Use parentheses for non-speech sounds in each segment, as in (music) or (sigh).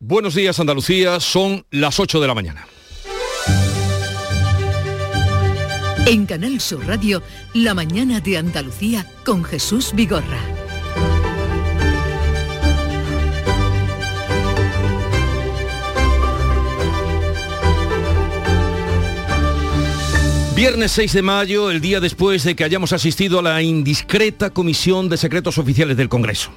Buenos días Andalucía, son las 8 de la mañana. En Canal Sur Radio, La mañana de Andalucía con Jesús Vigorra. Viernes 6 de mayo, el día después de que hayamos asistido a la indiscreta Comisión de Secretos Oficiales del Congreso.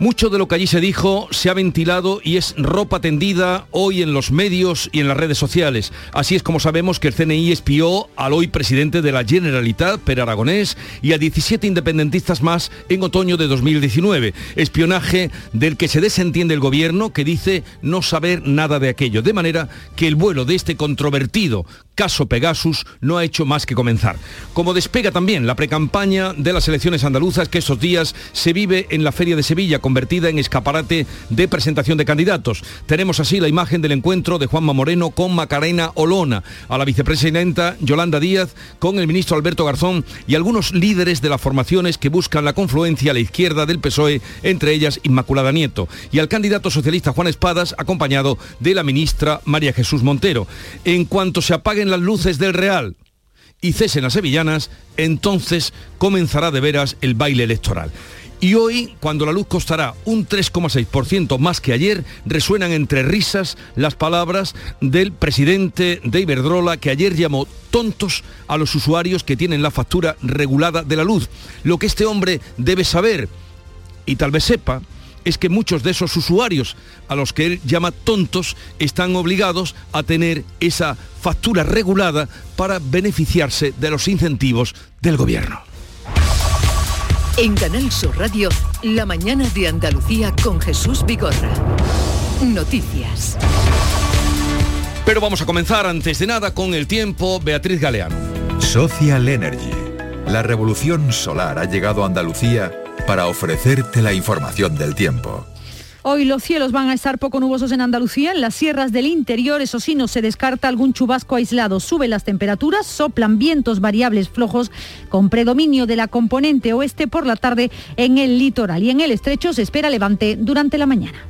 Mucho de lo que allí se dijo se ha ventilado y es ropa tendida hoy en los medios y en las redes sociales. Así es como sabemos que el CNI espió al hoy presidente de la Generalitat, Per Aragonés, y a 17 independentistas más en otoño de 2019. Espionaje del que se desentiende el gobierno que dice no saber nada de aquello. De manera que el vuelo de este controvertido caso Pegasus no ha hecho más que comenzar. Como despega también la precampaña de las elecciones andaluzas que estos días se vive en la Feria de Sevilla, convertida en escaparate de presentación de candidatos. Tenemos así la imagen del encuentro de Juanma Moreno con Macarena Olona, a la vicepresidenta Yolanda Díaz, con el ministro Alberto Garzón y algunos líderes de las formaciones que buscan la confluencia a la izquierda del PSOE, entre ellas Inmaculada Nieto, y al candidato socialista Juan Espadas, acompañado de la ministra María Jesús Montero. En cuanto se apaguen las luces del Real y cesen las sevillanas, entonces comenzará de veras el baile electoral. Y hoy, cuando la luz costará un 3,6% más que ayer, resuenan entre risas las palabras del presidente de Iberdrola, que ayer llamó tontos a los usuarios que tienen la factura regulada de la luz. Lo que este hombre debe saber, y tal vez sepa, es que muchos de esos usuarios a los que él llama tontos están obligados a tener esa factura regulada para beneficiarse de los incentivos del gobierno. En Canal Sur Radio, La mañana de Andalucía con Jesús Vigorra. Noticias. Pero vamos a comenzar antes de nada con el tiempo, Beatriz Galeano. Social Energy. La revolución solar ha llegado a Andalucía para ofrecerte la información del tiempo. Hoy los cielos van a estar poco nubosos en Andalucía, en las sierras del interior, eso sí, no se descarta algún chubasco aislado. Suben las temperaturas, soplan vientos variables flojos con predominio de la componente oeste por la tarde en el litoral y en el estrecho se espera levante durante la mañana.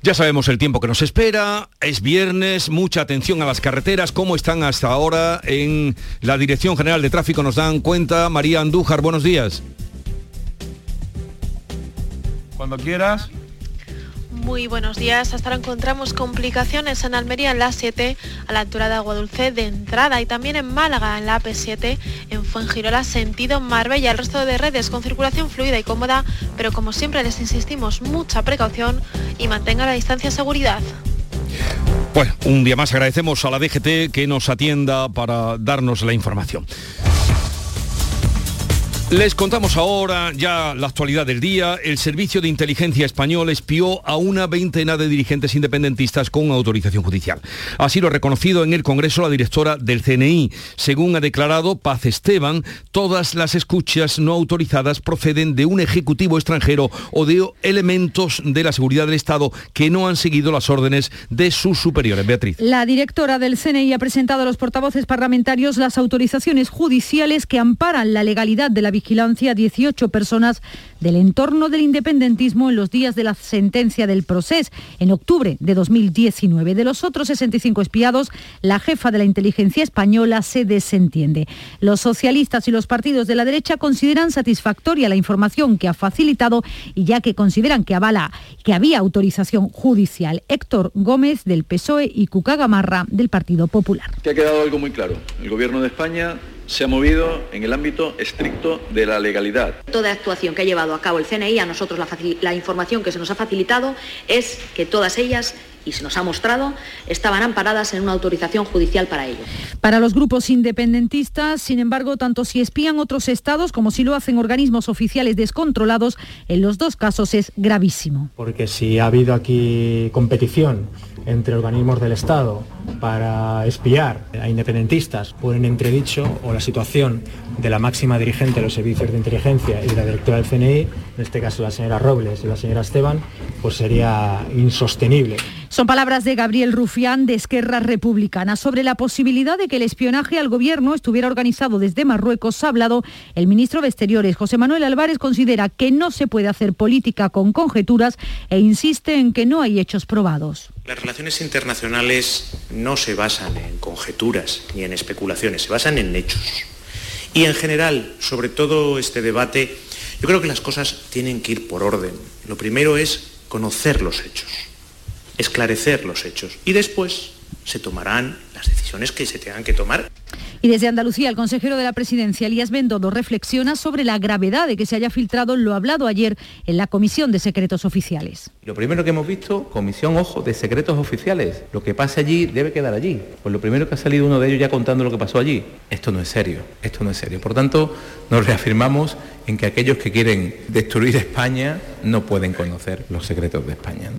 Ya sabemos el tiempo que nos espera, es viernes, mucha atención a las carreteras, cómo están hasta ahora en la Dirección General de Tráfico, nos dan cuenta. María Andújar, buenos días. Cuando quieras. Muy buenos días. Hasta ahora encontramos complicaciones en Almería en la 7 a la altura de Agua Dulce de entrada y también en Málaga en la AP7 en Fuengirola sentido Marbella. El resto de redes con circulación fluida y cómoda, pero como siempre les insistimos mucha precaución y mantenga la distancia seguridad. Bueno, un día más agradecemos a la DGT que nos atienda para darnos la información. Les contamos ahora ya la actualidad del día. El Servicio de Inteligencia Español espió a una veintena de dirigentes independentistas con autorización judicial. Así lo ha reconocido en el Congreso la directora del CNI. Según ha declarado Paz Esteban, todas las escuchas no autorizadas proceden de un ejecutivo extranjero o de elementos de la seguridad del Estado que no han seguido las órdenes de sus superiores. Beatriz. La directora del CNI ha presentado a los portavoces parlamentarios las autorizaciones judiciales que amparan la legalidad de la vigilancia a 18 personas del entorno del independentismo en los días de la sentencia del proceso en octubre de 2019. De los otros 65 espiados, la jefa de la inteligencia española se desentiende. Los socialistas y los partidos de la derecha consideran satisfactoria la información que ha facilitado y ya que consideran que avala que había autorización judicial. Héctor Gómez del PSOE y Cuca Gamarra del Partido Popular. Que ha quedado algo muy claro. El Gobierno de España se ha movido en el ámbito estricto de la legalidad. Toda actuación que ha llevado a cabo el CNI, a nosotros la, la, información que se nos ha facilitado es que todas ellas, y se nos ha mostrado, estaban amparadas en una autorización judicial para ello. Para los grupos independentistas, sin embargo, tanto si espían otros estados como si lo hacen organismos oficiales descontrolados, en los dos casos es gravísimo. Porque si ha habido aquí competición entre organismos del Estado para espiar a independentistas ponen entredicho o la situación de la máxima dirigente de los servicios de inteligencia y de la directora del CNI, en este caso la señora Robles y la señora Esteban, pues sería insostenible. Son palabras de Gabriel Rufián de Esquerra Republicana. Sobre la posibilidad de que el espionaje al gobierno estuviera organizado desde Marruecos ha hablado el ministro de Exteriores. José Manuel Álvarez considera que no se puede hacer política con conjeturas e insiste en que no hay hechos probados. Las relaciones internacionales no se basan en conjeturas ni en especulaciones, se basan en hechos. Y en general, sobre todo este debate, yo creo que las cosas tienen que ir por orden. Lo primero es conocer los hechos esclarecer los hechos y después se tomarán las decisiones que se tengan que tomar. Y desde Andalucía, el consejero de la presidencia, Elías Bendodo, reflexiona sobre la gravedad de que se haya filtrado lo hablado ayer en la Comisión de Secretos Oficiales. Lo primero que hemos visto, Comisión, ojo, de Secretos Oficiales. Lo que pase allí debe quedar allí. Pues lo primero que ha salido uno de ellos ya contando lo que pasó allí. Esto no es serio, esto no es serio. Por tanto, nos reafirmamos en que aquellos que quieren destruir España no pueden conocer los secretos de España.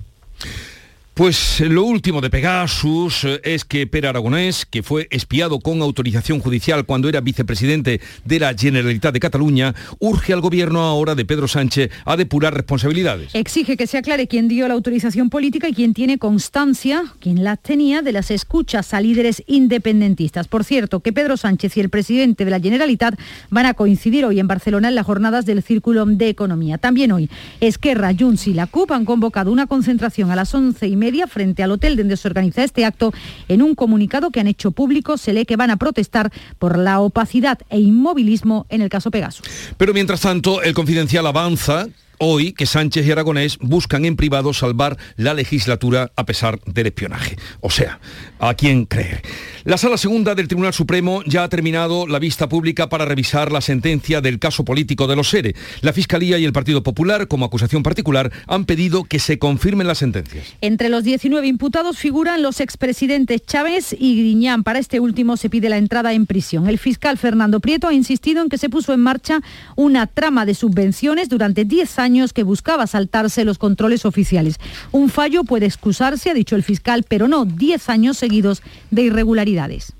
Pues lo último de Pegasus eh, es que Pere Aragonés, que fue espiado con autorización judicial cuando era vicepresidente de la Generalitat de Cataluña, urge al gobierno ahora de Pedro Sánchez a depurar responsabilidades. Exige que se aclare quién dio la autorización política y quién tiene constancia, quién la tenía, de las escuchas a líderes independentistas. Por cierto, que Pedro Sánchez y el presidente de la Generalitat van a coincidir hoy en Barcelona en las jornadas del Círculo de Economía. También hoy, Esquerra, Junts y la CUP han convocado una concentración a las once y media frente al hotel donde se organiza este acto. En un comunicado que han hecho público se lee que van a protestar por la opacidad e inmovilismo en el caso Pegasus. Pero mientras tanto, el confidencial avanza hoy que Sánchez y Aragonés buscan en privado salvar la legislatura a pesar del espionaje. O sea, ¿a quién creer? La Sala Segunda del Tribunal Supremo ya ha terminado la vista pública para revisar la sentencia del caso político de los SERE. La Fiscalía y el Partido Popular, como acusación particular, han pedido que se confirmen las sentencias. Entre los 19 imputados figuran los expresidentes Chávez y Griñán. Para este último se pide la entrada en prisión. El fiscal Fernando Prieto ha insistido en que se puso en marcha una trama de subvenciones durante 10 años que buscaba saltarse los controles oficiales. Un fallo puede excusarse, ha dicho el fiscal, pero no 10 años seguidos de irregularidades.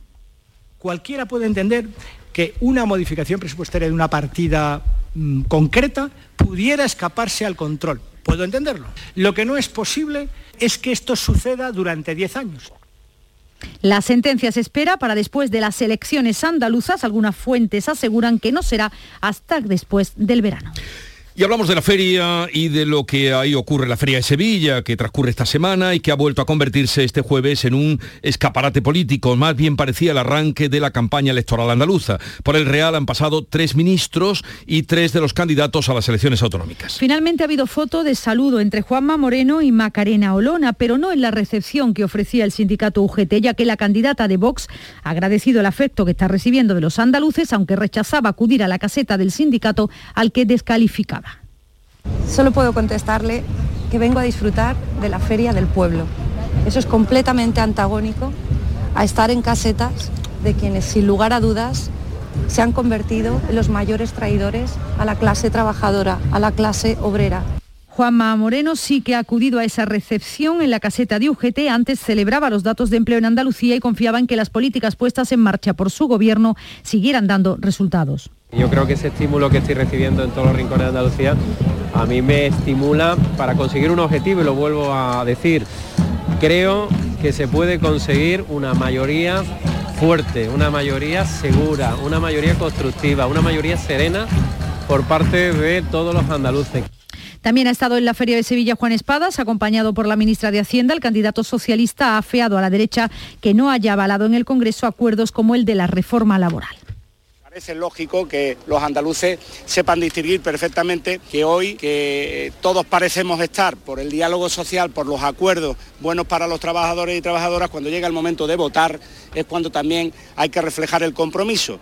Cualquiera puede entender que una modificación presupuestaria de una partida mm, concreta pudiera escaparse al control. Puedo entenderlo. Lo que no es posible es que esto suceda durante 10 años. La sentencia se espera para después de las elecciones andaluzas. Algunas fuentes aseguran que no será hasta después del verano. Y hablamos de la feria y de lo que ahí ocurre la Feria de Sevilla, que transcurre esta semana y que ha vuelto a convertirse este jueves en un escaparate político. Más bien parecía el arranque de la campaña electoral andaluza. Por el Real han pasado tres ministros y tres de los candidatos a las elecciones autonómicas. Finalmente ha habido foto de saludo entre Juanma Moreno y Macarena Olona, pero no en la recepción que ofrecía el sindicato UGT, ya que la candidata de Vox ha agradecido el afecto que está recibiendo de los andaluces, aunque rechazaba acudir a la caseta del sindicato al que descalificaba. Solo puedo contestarle que vengo a disfrutar de la feria del pueblo. Eso es completamente antagónico a estar en casetas de quienes sin lugar a dudas se han convertido en los mayores traidores a la clase trabajadora, a la clase obrera. Juanma Moreno sí que ha acudido a esa recepción en la caseta de UGT. Antes celebraba los datos de empleo en Andalucía y confiaba en que las políticas puestas en marcha por su gobierno siguieran dando resultados. Yo creo que ese estímulo que estoy recibiendo en todos los rincones de Andalucía a mí me estimula para conseguir un objetivo y lo vuelvo a decir. Creo que se puede conseguir una mayoría fuerte, una mayoría segura, una mayoría constructiva, una mayoría serena por parte de todos los andaluces. También ha estado en la Feria de Sevilla Juan Espadas, acompañado por la ministra de Hacienda. El candidato socialista ha afeado a la derecha que no haya avalado en el Congreso acuerdos como el de la reforma laboral. Parece lógico que los andaluces sepan distinguir perfectamente que hoy que todos parecemos estar por el diálogo social, por los acuerdos buenos para los trabajadores y trabajadoras, cuando llega el momento de votar es cuando también hay que reflejar el compromiso.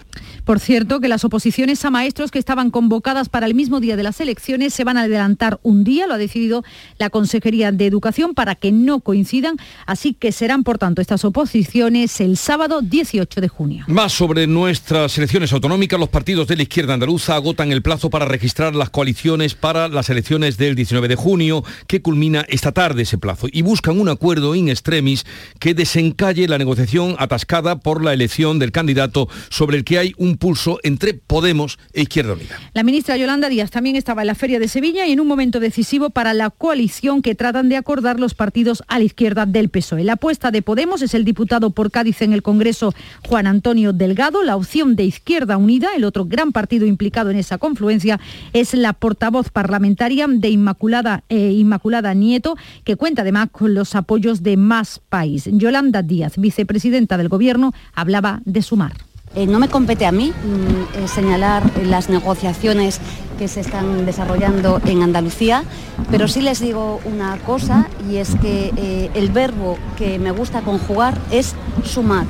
Por cierto, que las oposiciones a maestros que estaban convocadas para el mismo día de las elecciones se van a adelantar un día, lo ha decidido la Consejería de Educación, para que no coincidan, así que serán, por tanto, estas oposiciones el sábado 18 de junio. Más sobre nuestras elecciones autonómicas, los partidos de la izquierda andaluza agotan el plazo para registrar las coaliciones para las elecciones del 19 de junio, que culmina esta tarde ese plazo, y buscan un acuerdo in extremis que desencalle la negociación atascada por la elección del candidato sobre el que hay un pulso entre Podemos e Izquierda Unida. La ministra Yolanda Díaz también estaba en la Feria de Sevilla y en un momento decisivo para la coalición que tratan de acordar los partidos a la izquierda del PSOE. La apuesta de Podemos es el diputado por Cádiz en el Congreso, Juan Antonio Delgado. La opción de Izquierda Unida, el otro gran partido implicado en esa confluencia, es la portavoz parlamentaria de Inmaculada, eh, Inmaculada Nieto, que cuenta además con los apoyos de Más País. Yolanda Díaz, vicepresidenta del Gobierno, hablaba de sumar. Eh, no me compete a mí mm, eh, señalar las negociaciones que se están desarrollando en Andalucía, pero sí les digo una cosa y es que eh, el verbo que me gusta conjugar es sumar,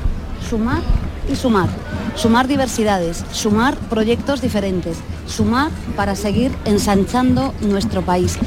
sumar y sumar. Sumar diversidades, sumar proyectos diferentes, sumar para seguir ensanchando nuestro país.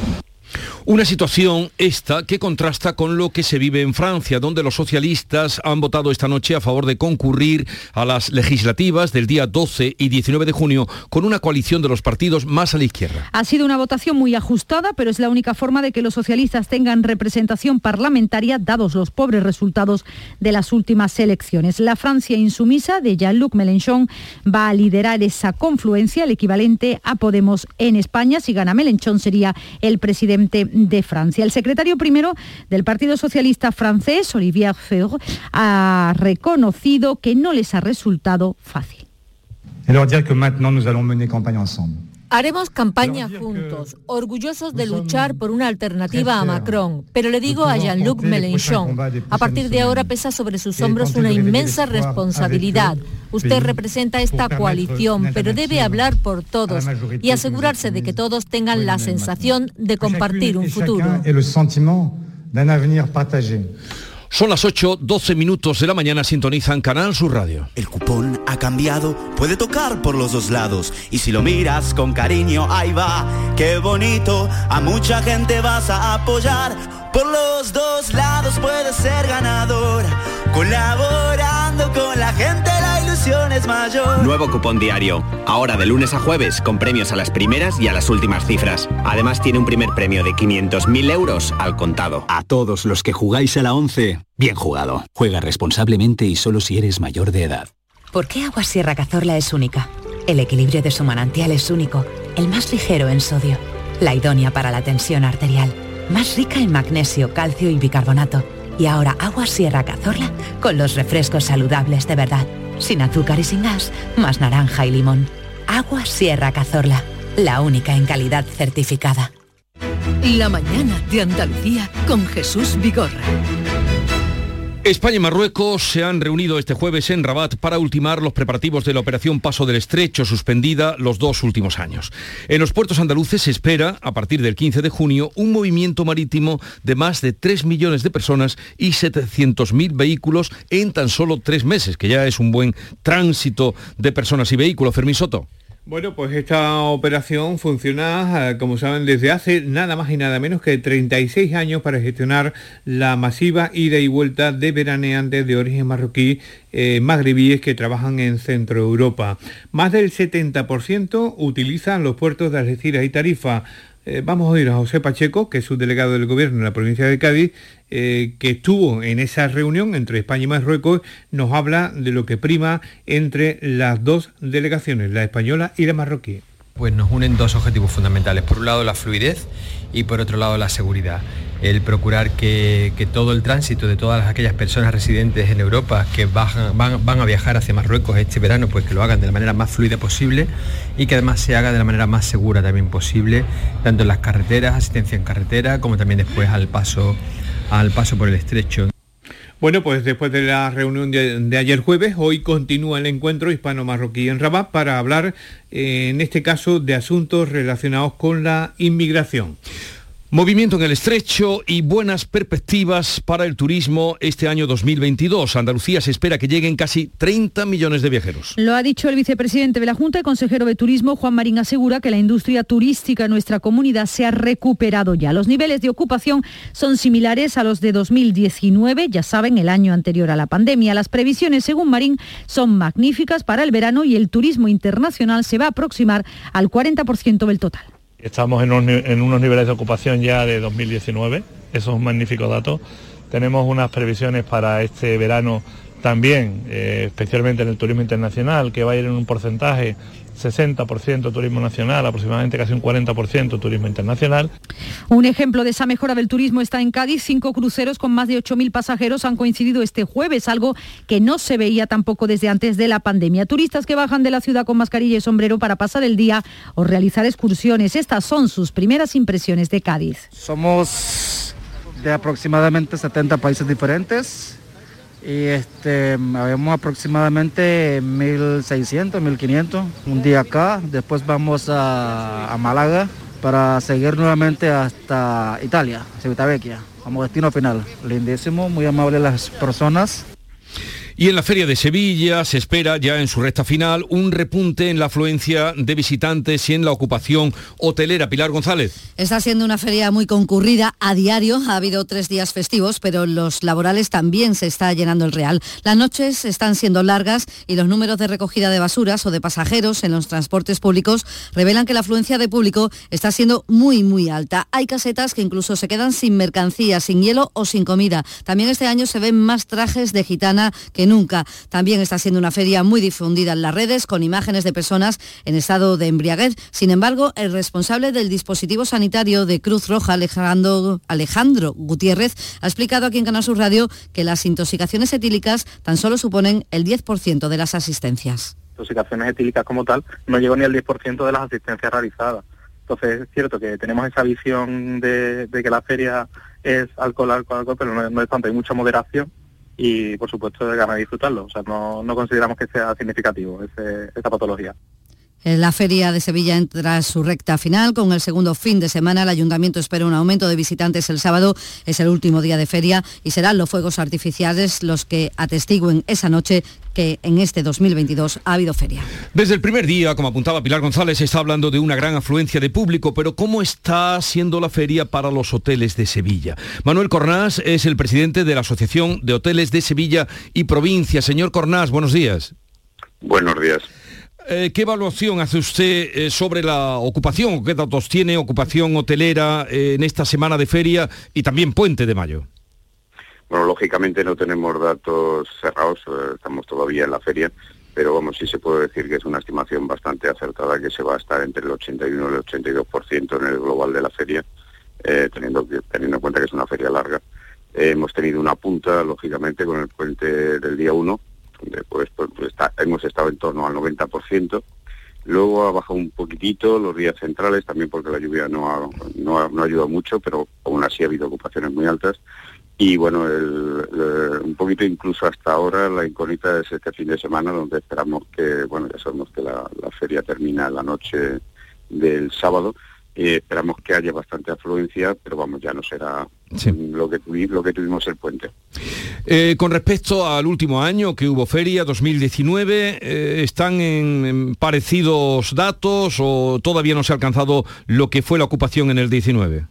Una situación esta que contrasta con lo que se vive en Francia, donde los socialistas han votado esta noche a favor de concurrir a las legislativas del día 12 y 19 de junio con una coalición de los partidos más a la izquierda. Ha sido una votación muy ajustada, pero es la única forma de que los socialistas tengan representación parlamentaria, dados los pobres resultados de las últimas elecciones. La Francia insumisa de Jean-Luc Mélenchon va a liderar esa confluencia, el equivalente a Podemos en España. Si gana Mélenchon sería el presidente de Francia. El secretario primero del Partido Socialista francés, Olivier Faure, ha reconocido que no les ha resultado fácil. Haremos campaña juntos, orgullosos de luchar por una alternativa a Macron, pero le digo a Jean-Luc Mélenchon, a partir de ahora pesa sobre sus hombros una inmensa responsabilidad. Usted representa esta coalición, pero debe hablar por todos y asegurarse de que todos tengan la sensación de compartir un futuro. Son las 8, 12 minutos de la mañana, sintonizan Canal Sur Radio. El cupón ha cambiado, puede tocar por los dos lados. Y si lo miras con cariño, ahí va, qué bonito. A mucha gente vas a apoyar. Por los dos lados puedes ser ganador. Colaborando con la gente, la ilusión es mayor. Nuevo cupón diario. Ahora de lunes a jueves, con premios a las primeras y a las últimas cifras. Además tiene un primer premio de 500.000 euros al contado. A todos los que jugáis a la 11, bien jugado. Juega responsablemente y solo si eres mayor de edad. ¿Por qué Agua Sierra Cazorla es única? El equilibrio de su manantial es único, el más ligero en sodio, la idónea para la tensión arterial, más rica en magnesio, calcio y bicarbonato. Y ahora Agua Sierra Cazorla con los refrescos saludables de verdad, sin azúcar y sin gas, más naranja y limón. Agua Sierra Cazorla, la única en calidad certificada. La mañana de Andalucía con Jesús Vigorra. España y Marruecos se han reunido este jueves en Rabat para ultimar los preparativos de la operación Paso del Estrecho, suspendida los dos últimos años. En los puertos andaluces se espera, a partir del 15 de junio, un movimiento marítimo de más de 3 millones de personas y 700.000 vehículos en tan solo tres meses, que ya es un buen tránsito de personas y vehículos. Fermín Soto. Bueno, pues esta operación funciona, eh, como saben, desde hace nada más y nada menos que 36 años para gestionar la masiva ida y vuelta de veraneantes de origen marroquí eh, magrebíes que trabajan en Centro Europa. Más del 70% utilizan los puertos de Algeciras y Tarifa. Eh, vamos a oír a José Pacheco, que es subdelegado del Gobierno en la provincia de Cádiz, eh, que estuvo en esa reunión entre España y Marruecos, nos habla de lo que prima entre las dos delegaciones, la española y la marroquí. Pues nos unen dos objetivos fundamentales. Por un lado la fluidez y por otro lado la seguridad. El procurar que, todo el tránsito de todas aquellas personas residentes en Europa que van, a viajar hacia Marruecos este verano, pues que lo hagan de la manera más fluida posible y que además se haga de la manera más segura también posible, tanto en las carreteras, asistencia en carretera, como también después al paso por el estrecho. Bueno, pues después de la reunión de, ayer jueves, hoy continúa el encuentro hispano-marroquí en Rabat para hablar, eh, en este caso, de asuntos relacionados con la inmigración. Movimiento en el estrecho y buenas perspectivas para el turismo este año 2022. Andalucía se espera que lleguen casi 30 millones de viajeros. Lo ha dicho el vicepresidente de la Junta y consejero de Turismo, Juan Marín, asegura que la industria turística en nuestra comunidad se ha recuperado ya. Los niveles de ocupación son similares a los de 2019, ya saben, el año anterior a la pandemia. Las previsiones, según Marín, son magníficas para el verano y el turismo internacional se va a aproximar al 40% del total. Estamos en unos, niveles de ocupación ya de 2019, eso es un magnífico dato. Tenemos unas previsiones para este verano también, eh, especialmente en el turismo internacional, que va a ir en un porcentaje 60% turismo nacional, aproximadamente casi un 40% turismo internacional. Un ejemplo de esa mejora del turismo está en Cádiz. Cinco cruceros con más de 8.000 pasajeros han coincidido este jueves, algo que no se veía tampoco desde antes de la pandemia. Turistas que bajan de la ciudad con mascarilla y sombrero para pasar el día o realizar excursiones. Estas son sus primeras impresiones de Cádiz. Somos de aproximadamente 70 países diferentes y este, habíamos aproximadamente 1.600, 1.500 un día acá, después vamos a, a, Málaga para seguir nuevamente hasta Italia, Civitavecchia, como destino final. Lindísimo, muy amable las personas. Y en la Feria de Sevilla se espera ya en su recta final un repunte en la afluencia de visitantes y en la ocupación hotelera. Pilar González. Está siendo una feria muy concurrida a diario. Ha habido tres días festivos, pero los laborales también se está llenando el real. Las noches están siendo largas y los números de recogida de basuras o de pasajeros en los transportes públicos revelan que la afluencia de público está siendo muy, muy alta. Hay casetas que incluso se quedan sin mercancía, sin hielo o sin comida. También este año se ven más trajes de gitana que nunca. También está siendo una feria muy difundida en las redes con imágenes de personas en estado de embriaguez. Sin embargo, el responsable del dispositivo sanitario de Cruz Roja, Alejandro, Alejandro Gutiérrez, ha explicado aquí en Canal Sur Radio que las intoxicaciones etílicas tan solo suponen el 10% de las asistencias. Intoxicaciones etílicas como tal no llegó ni al 10% de las asistencias realizadas. Entonces es cierto que tenemos esa visión de, que la feria es alcohol, alcohol, alcohol, pero no, no es tanto, hay mucha moderación y por supuesto de ganas de disfrutarlo. O sea, no, no consideramos que sea significativo ese, esta patología. Eh, la feria de Sevilla entra a su recta final. Con el segundo fin de semana, el ayuntamiento espera un aumento de visitantes el sábado. Es el último día de feria y serán los fuegos artificiales los que atestiguen esa noche que en este 2022 ha habido feria. Desde el primer día, como apuntaba Pilar González, se está hablando de una gran afluencia de público, pero ¿cómo está siendo la feria para los hoteles de Sevilla? Manuel Cornás es el presidente de la Asociación de Hoteles de Sevilla y Provincia. Señor Cornás, buenos días. Buenos días. Eh, ¿Qué evaluación hace usted eh, sobre la ocupación? ¿Qué datos tiene ocupación hotelera eh, en esta semana de feria y también puente de mayo? Bueno, lógicamente no tenemos datos cerrados, estamos todavía en la feria, pero vamos, sí se puede decir que es una estimación bastante acertada, que se va a estar entre el 81 y el 82% en el global de la feria, teniendo, teniendo en cuenta que es una feria larga. hemos tenido una punta, lógicamente, con el puente del día 1, pues, pues, pues hemos estado en torno al 90%. Luego ha bajado un poquitito los días centrales, también porque la lluvia no ha, no ha, ayudado mucho, pero aún así ha habido ocupaciones muy altas. Y bueno, un poquito incluso hasta ahora la incógnita es este fin de semana, donde esperamos que, bueno, ya sabemos que la, la feria termina la noche del sábado, eh, esperamos que haya bastante afluencia, pero vamos, ya no será lo, que lo que tuvimos el puente. Eh, con respecto al último año que hubo feria, 2019, eh, ¿están en, parecidos datos o todavía no se ha alcanzado lo que fue la ocupación en el 19?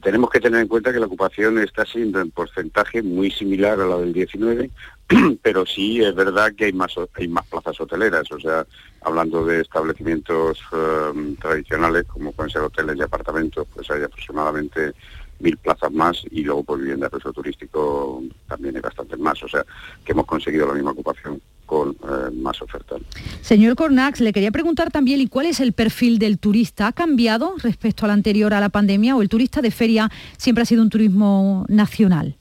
tenemos que tener en cuenta que la ocupación está siendo en porcentaje muy similar a la del 19, (clears throat) pero sí es verdad que hay más hay más plazas hoteleras, o sea, hablando de establecimientos tradicionales como pueden ser hoteles y apartamentos, pues hay aproximadamente mil plazas más y luego por vivienda de turístico también hay bastantes más, o sea, que hemos conseguido la misma ocupación con eh, más oferta. Señor Cornax, le quería preguntar también, ¿y cuál es el perfil del turista? ¿Ha cambiado respecto al anterior a la pandemia o el turista de feria siempre ha sido un turismo nacional?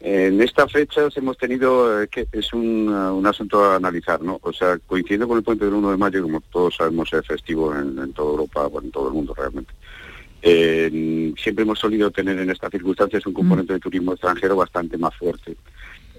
En esta fecha hemos tenido, eh, que es un, uh, un, asunto a analizar, ¿no? O sea, coincidiendo con el puente del 1 de mayo, como todos sabemos es festivo en, toda Europa, bueno, en todo el mundo realmente. Siempre hemos solido tener en estas circunstancias un componente de turismo extranjero bastante más fuerte.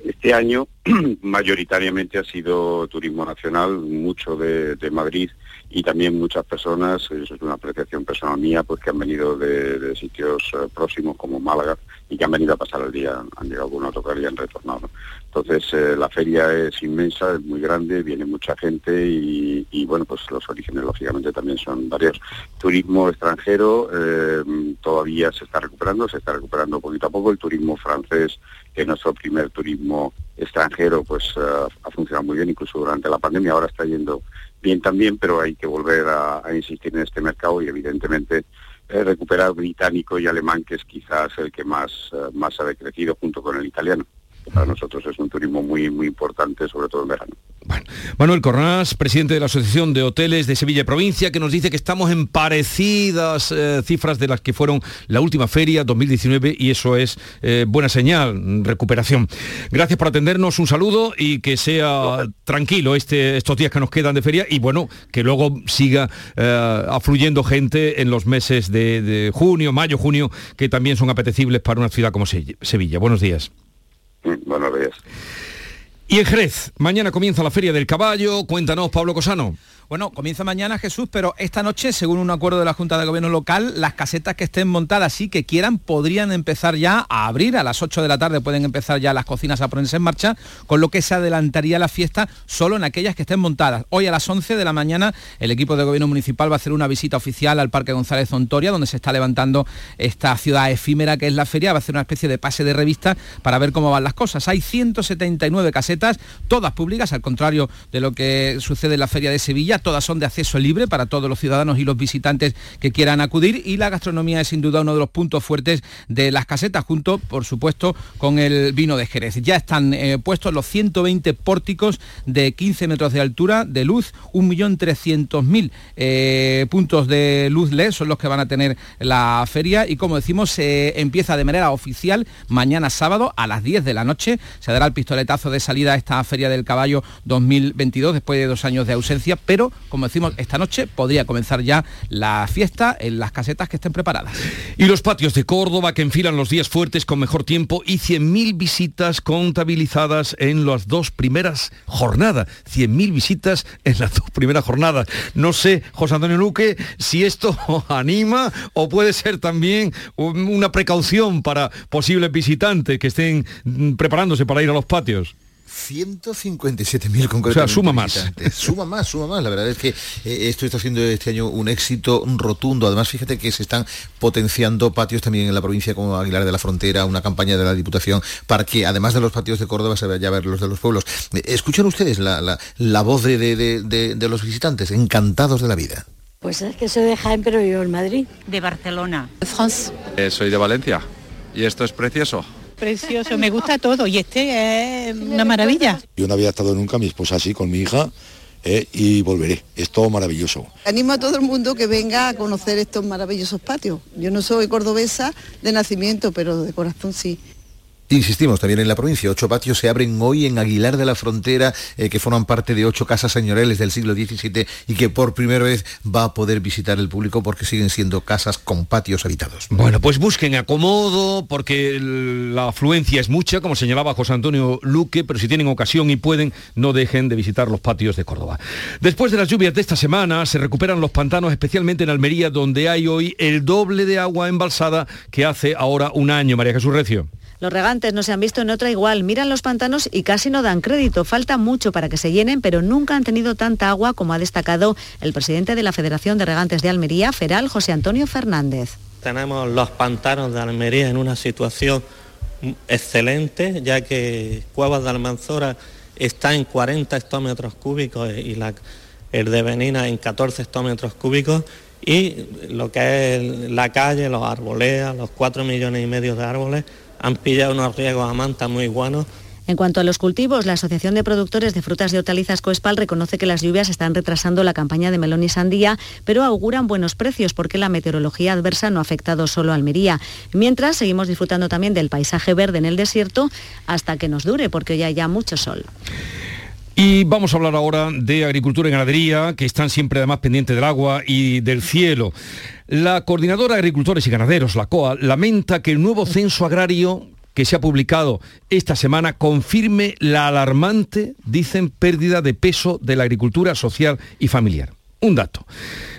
Este año (clears throat) mayoritariamente ha sido turismo nacional, mucho de, de Madrid y también muchas personas, eso es una apreciación personal mía, pues que han venido de, sitios eh, próximos como Málaga y que han venido a pasar el día, han llegado con autocar y han retornado. Entonces eh, la feria es inmensa, es muy grande, viene mucha gente y, bueno, pues los orígenes lógicamente también son varios. Turismo extranjero eh, todavía se está recuperando, se está recuperando poquito a poco. El turismo francés, que es nuestro primer turismo extranjero, pues ha funcionado muy bien, incluso durante la pandemia, ahora está yendo bien también, pero hay que volver a, insistir en este mercado y evidentemente eh, recuperar británico y alemán, que es quizás el que más, uh, más ha decrecido junto con el italiano. Para nosotros es un turismo muy, muy importante, sobre todo en verano. Manuel Cornás, presidente de la Asociación de Hoteles de Sevilla Provincia, que nos dice que estamos en parecidas eh, cifras de las que fueron la última feria 2019 y eso es eh, buena señal, recuperación. Gracias por atendernos, un saludo y que sea tranquilo este, estos días que nos quedan de feria y bueno, que luego siga eh, afluyendo gente en los meses de, junio, mayo, junio, que también son apetecibles para una ciudad como Sevilla. Buenos días. Buenos días. Y en Jerez, mañana comienza la Feria del Caballo. Cuéntanos, Pablo Cosano. Bueno, comienza mañana Jesús, pero esta noche, según un acuerdo de la Junta de Gobierno local, las casetas que estén montadas y que quieran podrían empezar ya a abrir. A las 8 de la tarde pueden empezar ya las cocinas a ponerse en marcha, con lo que se adelantaría la fiesta solo en aquellas que estén montadas. Hoy a las 11 de la mañana el equipo de Gobierno Municipal va a hacer una visita oficial al Parque González Ontoria, donde se está levantando esta ciudad efímera que es la feria. Va a hacer una especie de pase de revista para ver cómo van las cosas. Hay 179 casetas, todas públicas, al contrario de lo que sucede en la Feria de Sevilla todas son de acceso libre para todos los ciudadanos y los visitantes que quieran acudir y la gastronomía es sin duda uno de los puntos fuertes de las casetas, junto, por supuesto, con el vino de Jerez. Ya están eh, puestos los 120 pórticos de 15 metros de altura de luz, 1.300.000 eh, puntos de luz LED son los que van a tener la feria y como decimos, se empieza de manera oficial mañana sábado a las 10 de la noche. Se dará el pistoletazo de salida a esta Feria del Caballo 2022 después de dos años de ausencia, pero como decimos, esta noche podría comenzar ya la fiesta en las casetas que estén preparadas. Y los patios de Córdoba que enfilan los días fuertes con mejor tiempo y 100.000 visitas contabilizadas en las dos primeras jornadas. 100.000 visitas en las dos primeras jornadas. No sé, José Antonio Luque, si esto anima o puede ser también una precaución para posibles visitantes que estén preparándose para ir a los patios. 157.000 concretamente. O sea, suma más. Suma más, suma más. La verdad es que eh, esto está haciendo este año un éxito rotundo. Además, fíjate que se están potenciando patios también en la provincia como Aguilar de la Frontera, una campaña de la Diputación para que, además de los patios de Córdoba, se vaya a ver los de los pueblos. Eh, ¿Escuchan ustedes la, la, la voz de, de, de, de los visitantes? Encantados de la vida. Pues es que soy de Jaén, pero vivo en Madrid. De Barcelona. De France. Eh, soy de Valencia. ¿Y esto es precioso? Precioso, me gusta todo y este es una maravilla. Yo no había estado nunca, mi esposa así, con mi hija, eh, y volveré. Es todo maravilloso. Animo a todo el mundo que venga a conocer estos maravillosos patios. Yo no soy cordobesa de nacimiento, pero de corazón sí. Insistimos también en la provincia, ocho patios se abren hoy en Aguilar de la Frontera, eh, que forman parte de ocho casas señoriales del siglo XVII y que por primera vez va a poder visitar el público porque siguen siendo casas con patios habitados. Bueno, pues busquen acomodo porque la afluencia es mucha, como señalaba José Antonio Luque, pero si tienen ocasión y pueden, no dejen de visitar los patios de Córdoba. Después de las lluvias de esta semana, se recuperan los pantanos, especialmente en Almería, donde hay hoy el doble de agua embalsada que hace ahora un año. María Jesús Recio. Los regantes no se han visto en otra igual. Miran los pantanos y casi no dan crédito. Falta mucho para que se llenen, pero nunca han tenido tanta agua como ha destacado el presidente de la Federación de Regantes de Almería, Feral José Antonio Fernández. Tenemos los pantanos de Almería en una situación excelente, ya que Cuevas de Almanzora está en 40 hectómetros cúbicos y la, el de Benina en 14 hectómetros cúbicos y lo que es la calle, los arboleas, los 4 millones y medio de árboles han pillado unos riegos a manta muy buenos. En cuanto a los cultivos, la Asociación de Productores de Frutas y Hortalizas Coespal reconoce que las lluvias están retrasando la campaña de melón y sandía, pero auguran buenos precios porque la meteorología adversa no ha afectado solo a Almería. Mientras, seguimos disfrutando también del paisaje verde en el desierto hasta que nos dure, porque hoy hay ya mucho sol. Y vamos a hablar ahora de agricultura y ganadería, que están siempre además pendientes del agua y del cielo. La Coordinadora de Agricultores y Ganaderos, la COA, lamenta que el nuevo censo agrario que se ha publicado esta semana confirme la alarmante, dicen, pérdida de peso de la agricultura social y familiar. Un dato.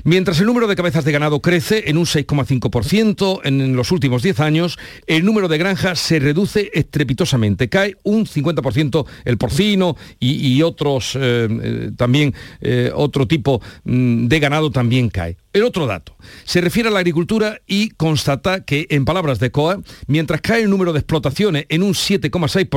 Mientras el número de cabezas de ganado crece en un 6,5% en los últimos 10 años, el número de granjas se reduce estrepitosamente. Cae un 50% el porcino y, otros eh, eh, también, eh, otro tipo mm, de ganado también cae. El otro dato se refiere a la agricultura y constata que, en palabras de COA, mientras cae el número de explotaciones en un 7,6%,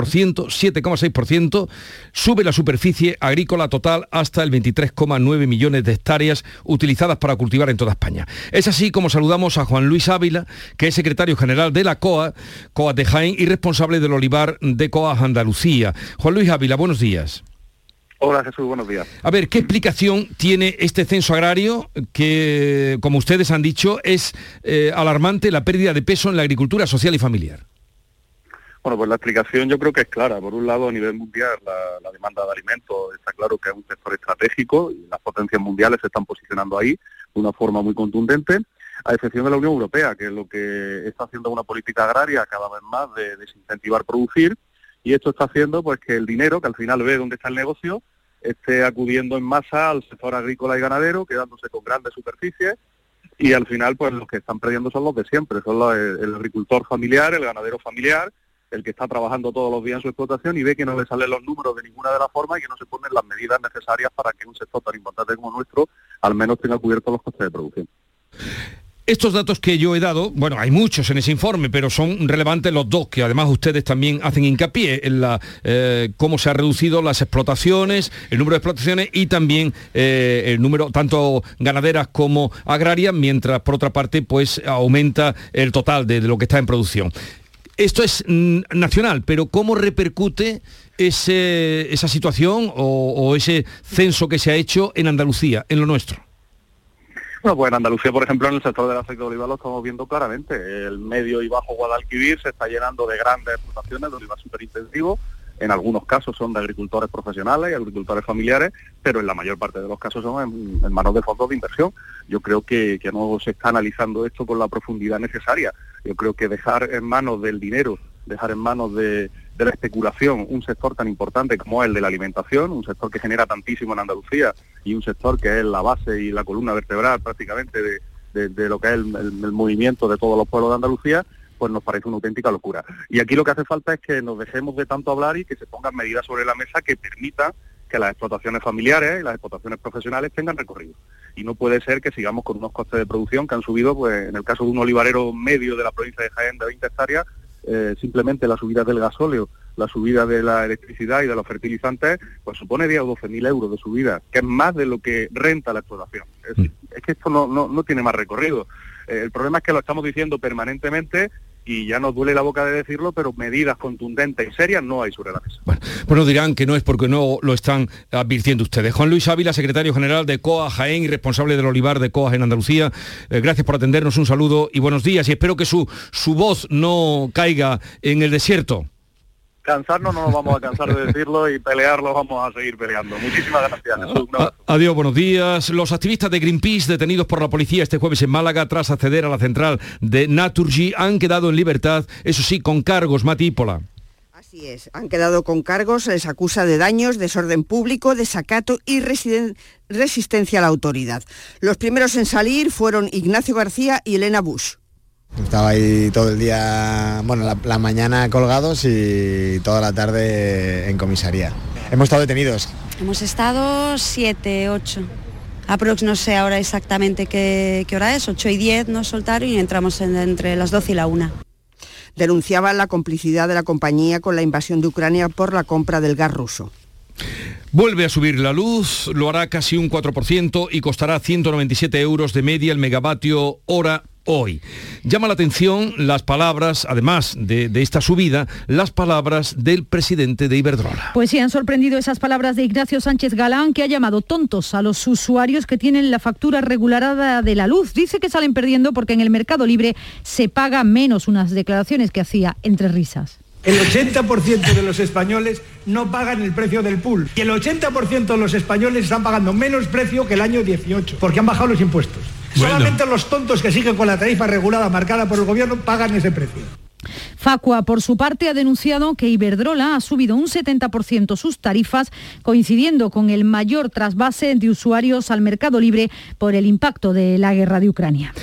7,6%, sube la superficie agrícola total hasta el 23,9 millones de hectáreas utilizadas para cultivar en toda España. Es así como saludamos a Juan Luis Ávila, que es secretario general de la COA, COA de Jaén y responsable del olivar de COA Andalucía. Juan Luis Ávila, buenos días. Hola Jesús, buenos días. A ver, ¿qué explicación tiene este censo agrario que, como ustedes han dicho, es eh, alarmante la pérdida de peso en la agricultura social y familiar? Bueno, pues la explicación yo creo que es clara. Por un lado, a nivel mundial, la, demanda de alimentos está claro que es un sector estratégico y las potencias mundiales se están posicionando ahí de una forma muy contundente, a excepción de la Unión Europea, que es lo que está haciendo una política agraria cada vez más de desincentivar producir, y esto está haciendo pues que el dinero, que al final ve dónde está el negocio, esté acudiendo en masa al sector agrícola y ganadero, quedándose con grandes superficies y al final pues los que están perdiendo son los de siempre, son los, el, agricultor familiar, el ganadero familiar, el que está trabajando todos los días en su explotación y ve que no le salen los números de ninguna de las formas y que no se ponen las medidas necesarias para que un sector tan importante como nuestro al menos tenga cubiertos los costes de producción. Estos datos que yo he dado, bueno, hay muchos en ese informe, pero son relevantes los dos, que además ustedes también hacen hincapié en la, eh, cómo se ha reducido las explotaciones, el número de explotaciones y también eh, el número tanto ganaderas como agrarias, mientras por otra parte pues aumenta el total de, lo que está en producción. Esto es mm, nacional, pero ¿cómo repercute esa situación o ese censo que se ha hecho en Andalucía, en lo nuestro? Bueno, pues en Andalucía, por ejemplo, en el sector del aceite de oliva lo estamos viendo claramente. El medio y bajo Guadalquivir se está llenando de grandes explotaciones de oliva intensivos. En algunos casos son de agricultores profesionales y agricultores familiares, pero en la mayor parte de los casos son en, manos de fondos de inversión. Yo creo que, que no se está analizando esto con la profundidad necesaria. Yo creo que dejar en manos del dinero, dejar en manos de, la especulación, un sector tan importante como el de la alimentación, un sector que genera tantísimo en Andalucía y un sector que es la base y la columna vertebral prácticamente de, lo que es el, movimiento de todos los pueblos de Andalucía, pues nos parece una auténtica locura. Y aquí lo que hace falta es que nos dejemos de tanto hablar y que se pongan medidas sobre la mesa que permitan que las explotaciones familiares y las explotaciones profesionales tengan recorrido. Y no puede ser que sigamos con unos costes de producción que han subido, pues en el caso de un olivarero medio de la provincia de Jaén de 20 hectáreas, eh, simplemente la subida del gasóleo, la subida de la electricidad y de los fertilizantes, pues supone 10 o 12 mil euros de subida, que es más de lo que renta la explotación. Es, mm. que esto no, no, tiene más recorrido. Eh, el problema es que lo estamos diciendo permanentemente y ya nos duele la boca de decirlo, pero medidas contundentes y serias no hay sobre la mesa. Bueno, pues dirán que no es porque no lo están advirtiendo ustedes. Juan Luis Ávila, secretario general de COA Jaén y responsable del olivar de COA en Andalucía, eh, gracias por atendernos, un saludo y buenos días y espero que su, su voz no caiga en el desierto cansarnos no nos vamos a cansar de (laughs) decirlo y pelearlo vamos a seguir peleando. Muchísimas gracias. adiós, buenos días. Los activistas de Greenpeace detenidos por la policía este jueves en Málaga tras acceder a la central de Naturgy han quedado en libertad, eso sí, con cargos, Matípola. Así es, han quedado con cargos, les acusa de daños, desorden público, desacato y resistencia a la autoridad. Los primeros en salir fueron Ignacio García y Elena Bush. Estaba ahí todo el día, bueno, la, mañana colgados y toda la tarde en comisaría. Hemos estado detenidos. Hemos estado 7, 8. Aprox no sé ahora exactamente qué, hora es, 8 y 10 nos soltaron y entramos entre las 12 y la 1. Denunciaban la complicidad de la compañía con la invasión de Ucrania por la compra del gas ruso. Vuelve a subir la luz, lo hará casi un 4% y costará 197 euros de media el megavatio hora hoy. Llama la atención las palabras, además de, esta subida, las palabras del presidente de Iberdrola. Pues sí, han sorprendido esas palabras de Ignacio Sánchez Galán, que ha llamado tontos a los usuarios que tienen la factura regularada de la luz. Dice que salen perdiendo porque en el mercado libre se paga menos unas declaraciones que hacía entre risas. El 80% de los españoles no pagan el precio del pool y el 80% de los españoles están pagando menos precio que el año 18 porque han bajado los impuestos. Solamente los tontos que siguen con la tarifa regulada marcada por el gobierno pagan ese precio. Facua, por su parte, ha denunciado que Iberdrola ha subido un 70% sus tarifas, coincidiendo con el mayor trasvase de usuarios al mercado libre por el impacto de la guerra de Ucrania.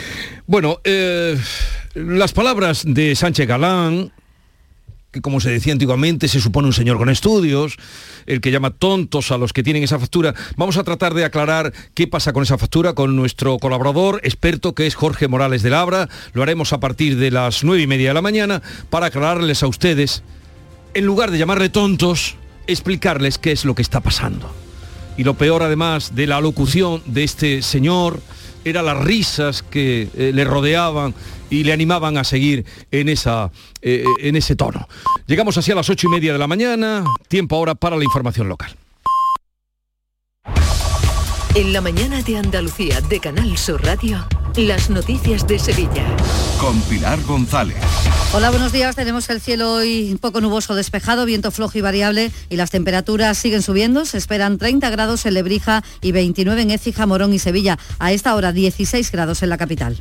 Bueno, eh, las palabras de Sánchez Galán, que como se decía antiguamente, se supone un señor con estudios, el que llama tontos a los que tienen esa factura. Vamos a tratar de aclarar qué pasa con esa factura con nuestro colaborador experto, que es Jorge Morales de Labra. Lo haremos a partir de las nueve y media de la mañana para aclararles a ustedes, en lugar de llamarle tontos, explicarles qué es lo que está pasando. Y lo peor, además, de la locución de este señor, era las risas que eh, le rodeaban y le animaban a seguir en, esa, eh, en ese tono. Llegamos así a las ocho y media de la mañana, tiempo ahora para la información local. En la mañana de Andalucía de Canal Sur Radio, las noticias de Sevilla. Con Pilar González. Hola, buenos días. Tenemos el cielo hoy un poco nuboso despejado, viento flojo y variable y las temperaturas siguen subiendo. Se esperan 30 grados en Lebrija y 29 en Écija, Morón y Sevilla. A esta hora 16 grados en la capital.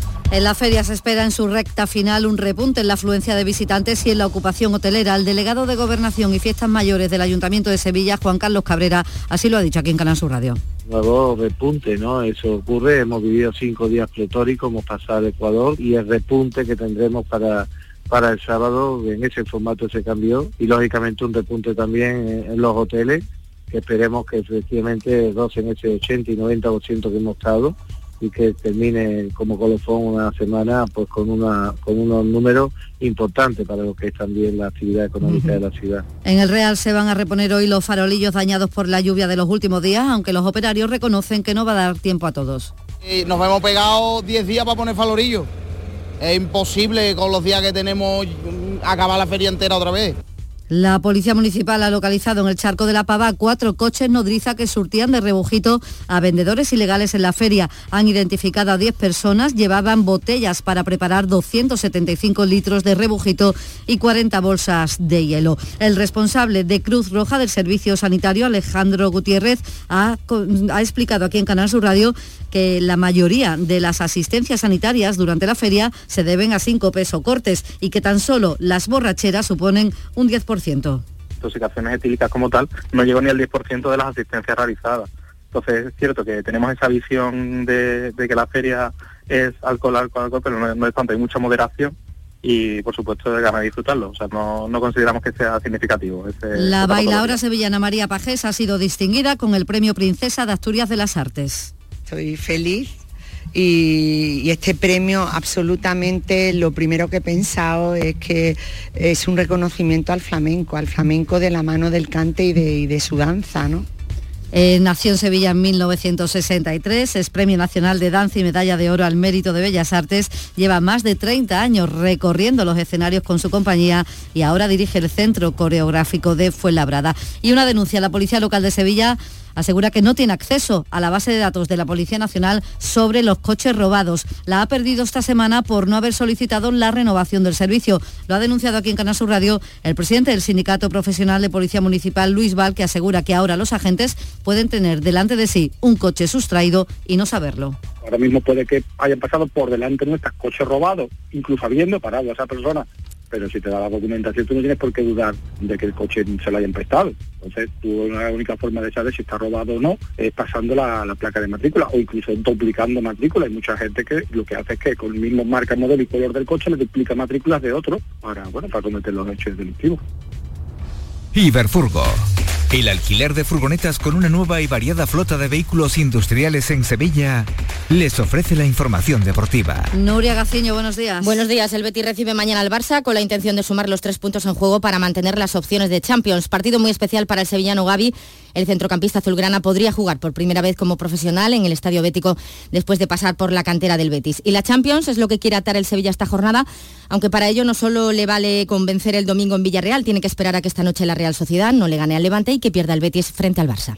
en la feria se espera en su recta final un repunte en la afluencia de visitantes y en la ocupación hotelera. El delegado de Gobernación y Fiestas Mayores del Ayuntamiento de Sevilla, Juan Carlos Cabrera, así lo ha dicho aquí en Canal Sur Radio. Nuevo repunte, ¿no? Eso ocurre, hemos vivido cinco días pletóricos, hemos pasado al Ecuador y el repunte que tendremos para para el sábado en ese formato se cambió y lógicamente un repunte también en los hoteles que esperemos que efectivamente en ese 80 y 90% que hemos estado y que termine como colofón una semana pues con una con unos números importantes para lo que es también la actividad económica de la ciudad. En el Real se van a reponer hoy los farolillos dañados por la lluvia de los últimos días, aunque los operarios reconocen que no va a dar tiempo a todos. nos hemos pegado 10 días para poner farorillos. Es imposible con los días que tenemos acabar la feria entera otra vez. La Policía Municipal ha localizado en el Charco de la Pava cuatro coches nodriza que surtían de rebujito a vendedores ilegales en la feria. Han identificado a 10 personas, llevaban botellas para preparar 275 litros de rebujito y 40 bolsas de hielo. El responsable de Cruz Roja del Servicio Sanitario, Alejandro Gutiérrez, ha, explicado aquí en Canal Sur Radio que la mayoría de las asistencias sanitarias durante la feria se deben a cinco pesos cortes y que tan solo las borracheras suponen un 10% Intoxicaciones etílicas como tal no llegó ni al 10% de las asistencias realizadas. Entonces es cierto que tenemos esa visión de, que la feria es alcohol, alcohol, alcohol, pero no, es tanto, hay mucha moderación y por supuesto de ganas de disfrutarlo. O sea, no, consideramos que sea significativo. la bailadora sevillana María Pajés ha sido distinguida con el Premio Princesa de Asturias de las Artes. Estoy feliz y, este premio absolutamente lo primero que he pensado es que es un reconocimiento al flamenco, al flamenco de la mano del cante y de, su danza, ¿no? Eh, nació en Sevilla en 1963, es Premio Nacional de Danza y Medalla de Oro al Mérito de Bellas Artes. Lleva más de 30 años recorriendo los escenarios con su compañía y ahora dirige el Centro Coreográfico de Fuenlabrada. Y una denuncia la Policía Local de Sevilla asegura que no tiene acceso a la base de datos de la Policía Nacional sobre los coches robados. La ha perdido esta semana por no haber solicitado la renovación del servicio. Lo ha denunciado aquí en Canal Sur Radio el presidente del Sindicato Profesional de Policía Municipal, Luis Val, que asegura que ahora los agentes pueden tener delante de sí un coche sustraído y no saberlo. Ahora mismo puede que hayan pasado por delante nuestros coches robados, incluso habiendo parado a esa persona pero si te da la documentación tú no tienes por qué dudar de que el coche se lo hayan prestado. Entonces, tú la única forma de saber si está robado o no es pasando la, placa de matrícula o incluso duplicando matrícula. Hay mucha gente que lo que hace es que con el mismo marca, modelo y color del coche le duplica matrículas de otro para, bueno, para cometer los hechos delictivos. Iberfurgo. El alquiler de furgonetas con una nueva y variada flota de vehículos industriales en Sevilla les ofrece la información deportiva. Nuria Gaciño, buenos días. Buenos días. El Betis recibe mañana al Barça con la intención de sumar los tres puntos en juego para mantener las opciones de Champions. Partido muy especial para el sevillano Gaby. El centrocampista azulgrana podría jugar por primera vez como profesional en el Estadio Bético después de pasar por la cantera del Betis. Y la Champions es lo que quiere atar el Sevilla esta jornada, aunque para ello no solo le vale convencer el domingo en Villarreal, tiene que esperar a que esta noche la Real Sociedad no le gane al Levante y que pierda el Betis frente al Barça.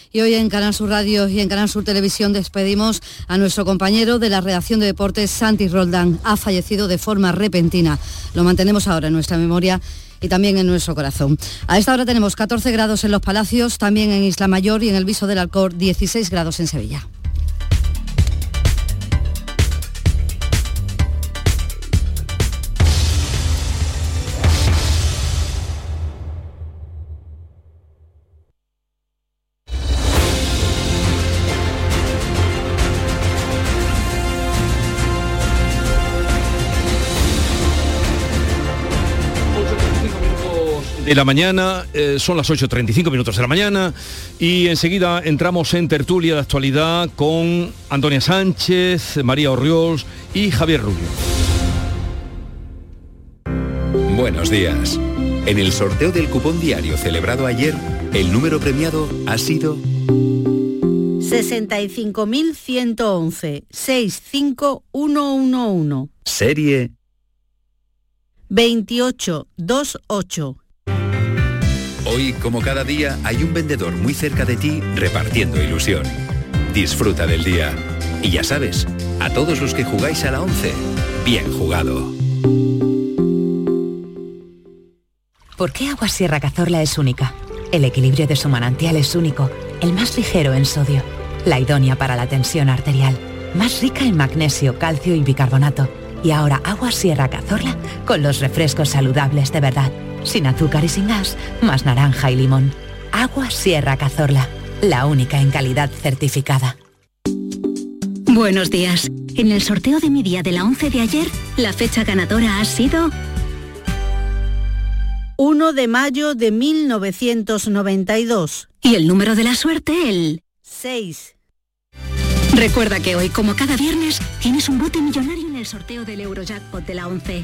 Y hoy en Canal Sur Radio y en Canal Sur Televisión despedimos a nuestro compañero de la redacción de deportes, Santi Roldán. Ha fallecido de forma repentina. Lo mantenemos ahora en nuestra memoria y también en nuestro corazón. A esta hora tenemos 14 grados en los Palacios, también en Isla Mayor y en el Viso del Alcor 16 grados en Sevilla. De la mañana, eh, son las 8.35 minutos de la mañana y enseguida entramos en tertulia de actualidad con Antonia Sánchez, María Orriols y Javier Rubio. Buenos días. En el sorteo del cupón diario celebrado ayer, el número premiado ha sido 65.111 65111. Serie 2828. Hoy, como cada día, hay un vendedor muy cerca de ti repartiendo ilusión. Disfruta del día. Y ya sabes, a todos los que jugáis a la 11, bien jugado. ¿Por qué Agua Sierra Cazorla es única? El equilibrio de su manantial es único, el más ligero en sodio, la idónea para la tensión arterial, más rica en magnesio, calcio y bicarbonato. Y ahora Agua Sierra Cazorla con los refrescos saludables de verdad sin azúcar y sin gas, más naranja y limón. Agua Sierra Cazorla, la única en calidad certificada. Buenos días. En el sorteo de mi día de la 11 de ayer, la fecha ganadora ha sido 1 de mayo de 1992. Y el número de la suerte, el 6. Recuerda que hoy, como cada viernes, tienes un bote millonario en el sorteo del Eurojackpot de la 11.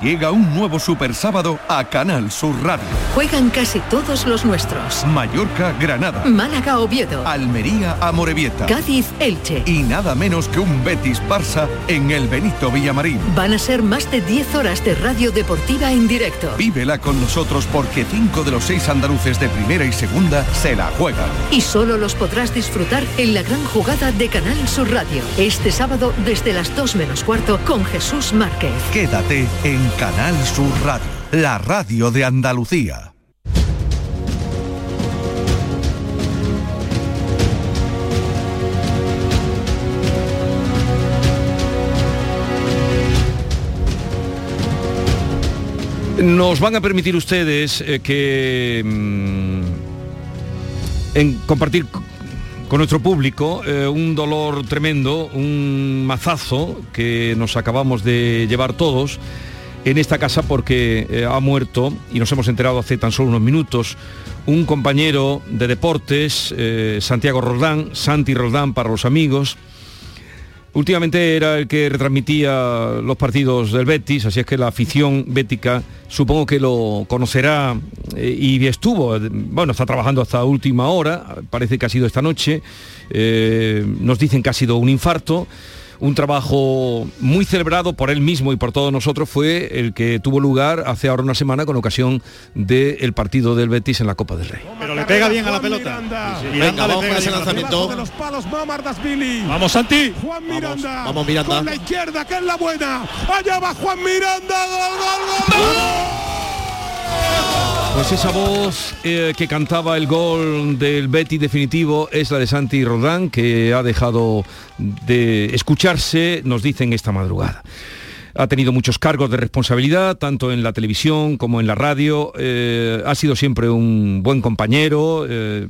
Llega un nuevo Super Sábado a Canal Sur Radio. Juegan casi todos los nuestros. Mallorca, Granada. Málaga, Oviedo. Almería, Amorebieta. Cádiz, Elche. Y nada menos que un Betis Barça en el Benito Villamarín. Van a ser más de 10 horas de radio deportiva en directo. Vívela con nosotros porque cinco de los seis andaluces de primera y segunda se la juegan. Y solo los podrás disfrutar en la gran jugada de Canal Sur Radio. Este sábado desde las 2 menos cuarto con Jesús Márquez. Quédate en Canal Sur Radio, la radio de Andalucía. Nos van a permitir ustedes eh, que mm, en compartir con nuestro público eh, un dolor tremendo, un mazazo que nos acabamos de llevar todos en esta casa porque eh, ha muerto, y nos hemos enterado hace tan solo unos minutos, un compañero de deportes, eh, Santiago Roldán, Santi Roldán para los amigos, Últimamente era el que retransmitía los partidos del Betis, así es que la afición bética supongo que lo conocerá eh, y estuvo, eh, bueno, está trabajando hasta última hora, parece que ha sido esta noche, nos dicen que ha sido un infarto. Un trabajo muy celebrado por él mismo y por todos nosotros fue el que tuvo lugar hace ahora una semana con ocasión del partido del Betis en la Copa del Rey. Pero le pega bien a la pelota. Venga, vamos con ese lanzamiento. Vamos, Santi. Juan Miranda. Vamos, Miranda. Con la izquierda, que es la buena. Allá va Juan Miranda. Gol, gol, gol. Pues esa voz eh, que cantaba el gol del Betis definitivo es la de Santi Rodán, que ha dejado de escucharse, nos dicen esta madrugada. Ha tenido muchos cargos de responsabilidad, tanto en la televisión como en la radio. eh, ha sido siempre un buen compañero. eh,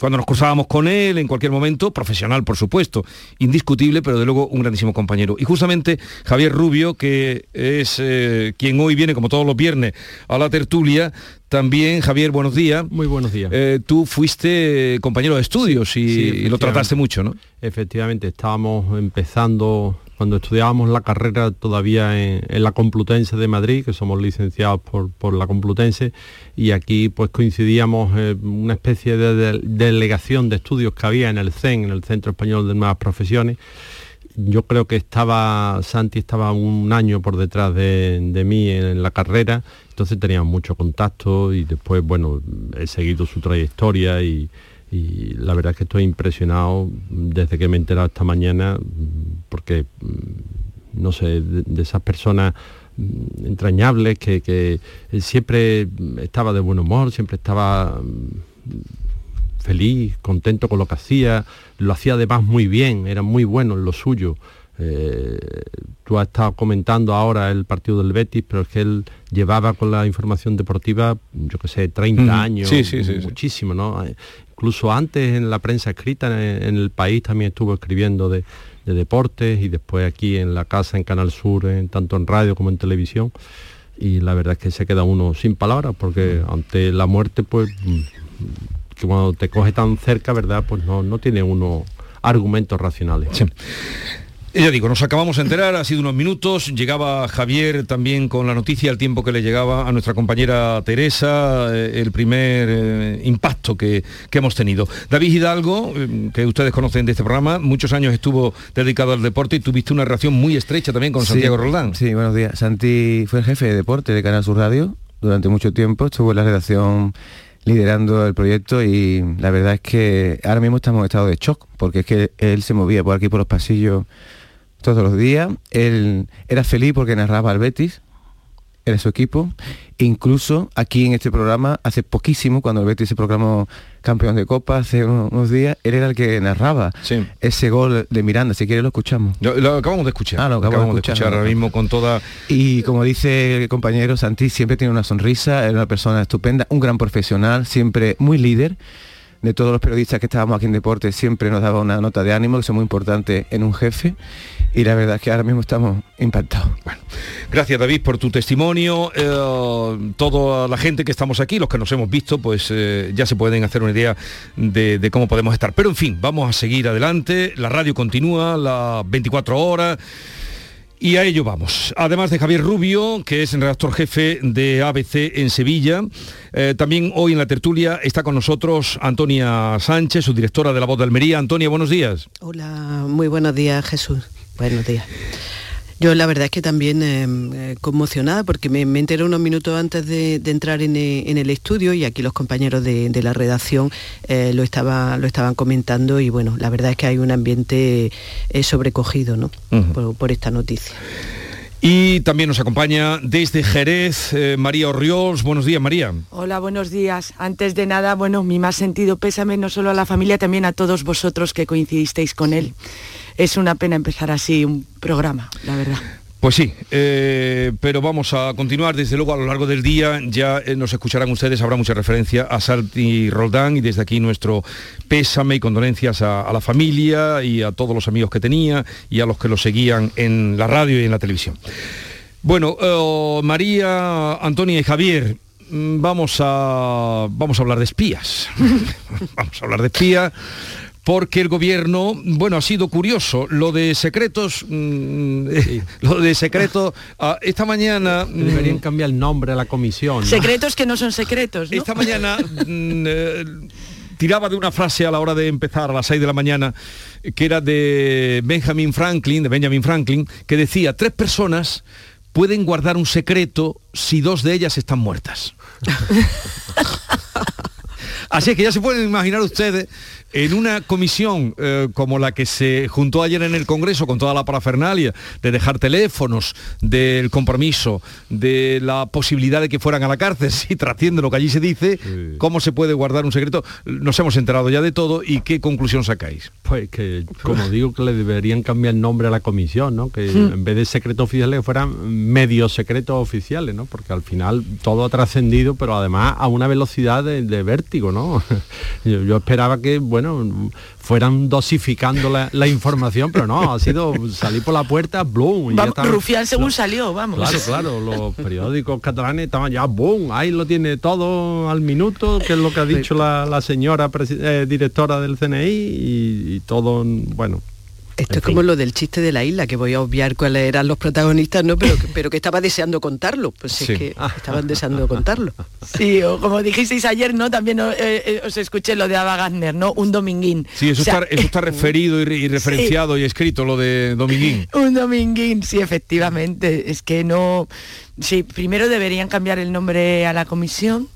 cuando nos cruzábamos con él en cualquier momento, profesional por supuesto, indiscutible, pero de luego un grandísimo compañero. Y justamente Javier Rubio, que es eh, quien hoy viene como todos los viernes a la tertulia, también, Javier, buenos días. Muy buenos días. Eh, tú fuiste compañero de estudios y, Sí, y lo trataste mucho, ¿no? Efectivamente, estábamos empezando, cuando estudiábamos la carrera todavía en, en la Complutense de Madrid, que somos licenciados por, por la Complutense, y aquí pues coincidíamos eh, una especie de, de- delegación de estudios que había en el CEN, en el Centro Español de Nuevas Profesiones. Yo creo que estaba, Santi estaba un año por detrás de, de mí en la carrera, entonces teníamos mucho contacto y después, bueno, he seguido su trayectoria y, y la verdad es que estoy impresionado desde que me he enterado esta mañana porque mm, no sé de, de esas personas mm, entrañables que, que siempre estaba de buen humor siempre estaba mm, feliz contento con lo que hacía lo hacía además muy bien era muy bueno en lo suyo eh, tú has estado comentando ahora el partido del Betis, pero es que él llevaba con la información deportiva, yo que sé, 30 Ujú. años, Sí, sí, sí, sí. muchísimo, ¿no? Incluso antes en la prensa escrita en, en el país también estuvo escribiendo de, de deportes y después aquí en la casa, en Canal Sur, en, tanto en radio como en televisión. Y la verdad es que se queda uno sin palabras, porque ante la muerte, pues, mm, que cuando te coge tan cerca, ¿verdad? Pues no, no tiene uno argumentos racionales. Ya digo, nos acabamos de enterar, ha sido unos minutos, llegaba Javier también con la noticia al tiempo que le llegaba a nuestra compañera Teresa, eh, el primer eh, impacto que, que hemos tenido. David Hidalgo, eh, que ustedes conocen de este programa, muchos años estuvo dedicado al deporte y tuviste una relación muy estrecha también con Sí, Santiago Roldán. Sí, buenos días. Santi fue el jefe de deporte de Canal Sur Radio durante mucho tiempo, estuvo en la redacción liderando el proyecto y la verdad es que ahora mismo estamos en estado de shock, porque es que él se movía por aquí por los pasillos todos los días, él era feliz porque narraba al Betis, era su equipo, incluso aquí en este programa, hace poquísimo, cuando el Betis se proclamó campeón de Copa, hace unos, días, él era el que narraba ese gol de Miranda, si quiere lo escuchamos. Lo, lo acabamos de escuchar. Ah, lo acabamos, de escuchar, ahora mismo con toda... Y como dice el compañero, Santi siempre tiene una sonrisa, es una persona estupenda, un gran profesional, siempre muy líder. De todos los periodistas que estábamos aquí en Deportes siempre nos daba una nota de ánimo, que es muy importante en un jefe. Y la verdad es que ahora mismo estamos impactados. Gracias David por tu testimonio. Eh, toda la gente que estamos aquí, los que nos hemos visto, pues eh, ya se pueden hacer una idea de, de cómo podemos estar. Pero en fin, vamos a seguir adelante. La radio continúa las 24 horas. Y a ello vamos. Además de Javier Rubio, que es el redactor jefe de ABC en Sevilla, eh, también hoy en la tertulia está con nosotros Antonia Sánchez, su directora de La Voz de Almería. Antonia, buenos días. Hola, muy buenos días Jesús. Buenos días. Yo la verdad es que también eh, eh, conmocionada porque me, me enteré unos minutos antes de, de entrar en, eh, en el estudio y aquí los compañeros de, de la redacción eh, lo, estaba, lo estaban comentando y bueno, la verdad es que hay un ambiente eh, sobrecogido ¿no? Por, por esta noticia. Y también nos acompaña desde Jerez eh, María Orriols. Buenos días, María. Hola, buenos días. Antes de nada, bueno, mi más sentido pésame no solo a la familia, también a todos vosotros que coincidisteis con él. Es una pena empezar así un programa, la verdad. Pues sí, eh, pero vamos a continuar desde luego a lo largo del día. Ya eh, nos escucharán ustedes, habrá mucha referencia a Santi Roldán y desde aquí nuestro pésame y condolencias a, a la familia y a todos los amigos que tenía y a los que lo seguían en la radio y en la televisión. Bueno, eh, María, Antonia y Javier, mm, vamos a, vamos a hablar de espías. (laughs) vamos a hablar de espías porque el gobierno, bueno, ha sido curioso, lo de secretos, mm, (laughs) lo de secretos, ah, esta mañana... (laughs) mm, Deberían cambiar el nombre a la comisión. ¿no? Secretos que no son secretos, ¿no? Esta mañana (laughs) mm, eh, tiraba de una frase a la hora de empezar a las 6 de la mañana que era de Benjamin Franklin, de Benjamin Franklin, que decía, tres personas pueden guardar un secreto si dos de ellas están muertas. Así es que ya se pueden imaginar ustedes en una comisión eh, como la que se juntó ayer en el Congreso con toda la parafernalia de dejar teléfonos, del compromiso, de la posibilidad de que fueran a la cárcel, (laughs) si trasciende lo que allí se dice, cómo se puede guardar un secreto. Nos hemos enterado ya de todo y qué conclusión sacáis. Pues que, como digo, que le deberían cambiar el nombre a la comisión, ¿no? Que Hmm. en vez de secretos oficiales que fueran medios secretos oficiales, ¿no? Porque al final todo ha trascendido, pero además a una velocidad de, de vértigo, ¿no? ¿no? (laughs) Yo, yo esperaba que, bueno, fueran dosificando la, la información, pero no, ha sido salir por la puerta, boom. y ya Vamos, estaban- Rufián según salió, vamos. Claro, claro, los periódicos catalanes estaban ya, boom, ahí lo tiene todo al minuto, que es lo que ha dicho la, la señora eh, directora del CNI y, y todo, bueno. Esto es como lo del chiste de la isla, que voy a obviar cuáles eran los protagonistas, ¿no? Pero, que- pero que estaba deseando contarlo. Pues Sí. es que estaban deseando contarlo. (laughs) Sí, o como dijisteis ayer, ¿no? También eh, eh, os escuché lo de Ava Gardner, ¿no? Un dominguín. Sí, eso, O sea, está, eso está referido y, re- y referenciado y escrito, lo de Dominguín. Un dominguín, sí, efectivamente. Es que no... Sí, primero deberían cambiar el nombre a la comisión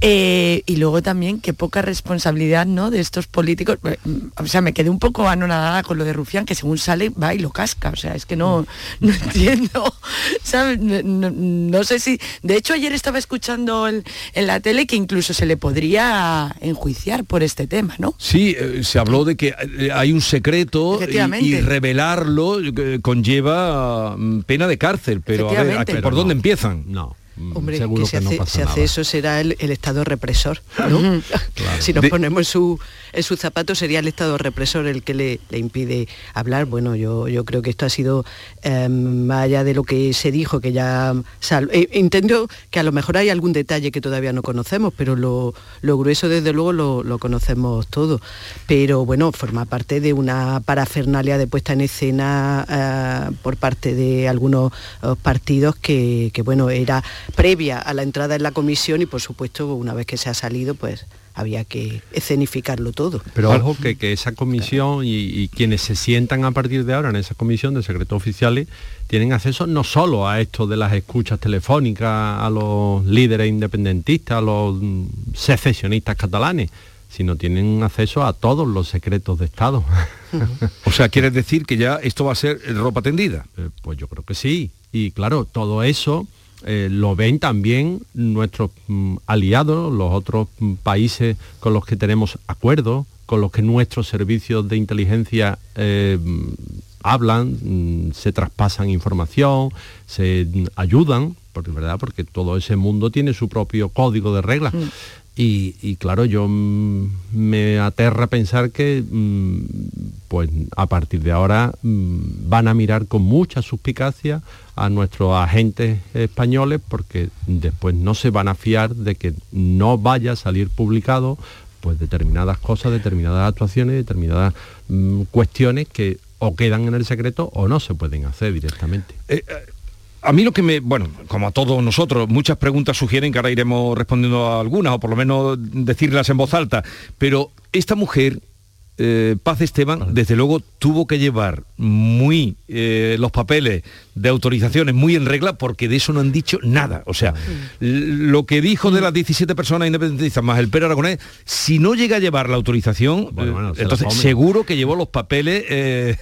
eh, y luego también qué poca responsabilidad ¿no? de estos políticos. Eh, O sea, me quedé un poco anonadada con lo de Rufián, que según sale va y lo casca. O sea, es que no, (laughs) no entiendo. ¿sabes? No, sé si... De hecho, ayer estaba escuchando el- en la tele que incluso se le podría enjuiciar por este tema, ¿no? Sí, eh, se habló de que hay un secreto y, y revelarlo conlleva mm, pena de cárcel, pero a ver, ¿a Efectivamente. qué- ¿por dónde no. Empiezan? No. Hombre, seguro que no hace, pasa si hace nada. eso será el, el Estado represor, ¿no? (laughs) Si nos De- ponemos en su, en sus zapatos sería el Estado represor el que le, le impide hablar. Bueno, yo, yo creo que esto ha sido, eh, más allá de lo que se dijo, que ya... sal- eh, entiendo que a lo mejor hay algún detalle que todavía no conocemos, pero lo, lo grueso desde luego lo, lo conocemos todo. Pero bueno, forma parte de una parafernalia de puesta en escena eh, por parte de algunos eh, partidos que, que, bueno, era previa a la entrada en la comisión y por supuesto una vez que se ha salido pues había que escenificarlo todo. Pero ojo que, que esa comisión y, y quienes se sientan a partir de ahora en esa comisión de secretos oficiales tienen acceso no solo a esto de las escuchas telefónicas a los líderes independentistas, a los mm, secesionistas catalanes, sino tienen acceso a todos los secretos de Estado. O sea, ¿quieres decir que ya esto va a ser ropa tendida? Eh, pues yo creo que sí. Y claro, todo eso eh, lo ven también nuestros mm, aliados, los otros mm, países con los que tenemos acuerdos, con los que nuestros servicios de inteligencia eh, mm, hablan, se traspasan información, se ayudan, porque verdad, porque todo ese mundo tiene su propio código de reglas. Y, claro, yo me aterra pensar que mm, pues a partir de ahora mm, van a mirar con mucha suspicacia a nuestros agentes españoles porque después no se van a fiar de que no vaya a salir publicado pues determinadas cosas, determinadas actuaciones, determinadas mm, cuestiones que o quedan en el secreto o no se pueden hacer directamente. Eh, eh, a mí lo que me, bueno, como a todos nosotros, muchas preguntas sugieren que ahora iremos respondiendo a algunas, o por lo menos decirlas en voz alta, pero esta mujer, eh, Paz Esteban, desde luego tuvo que llevar muy eh, los papeles de autorizaciones muy en regla porque de eso no han dicho nada. O sea, lo que dijo de las 17 personas independentistas más el Pere Aragonés, si no llega a llevar la autorización, eh, se entonces seguro que llevó los papeles eh,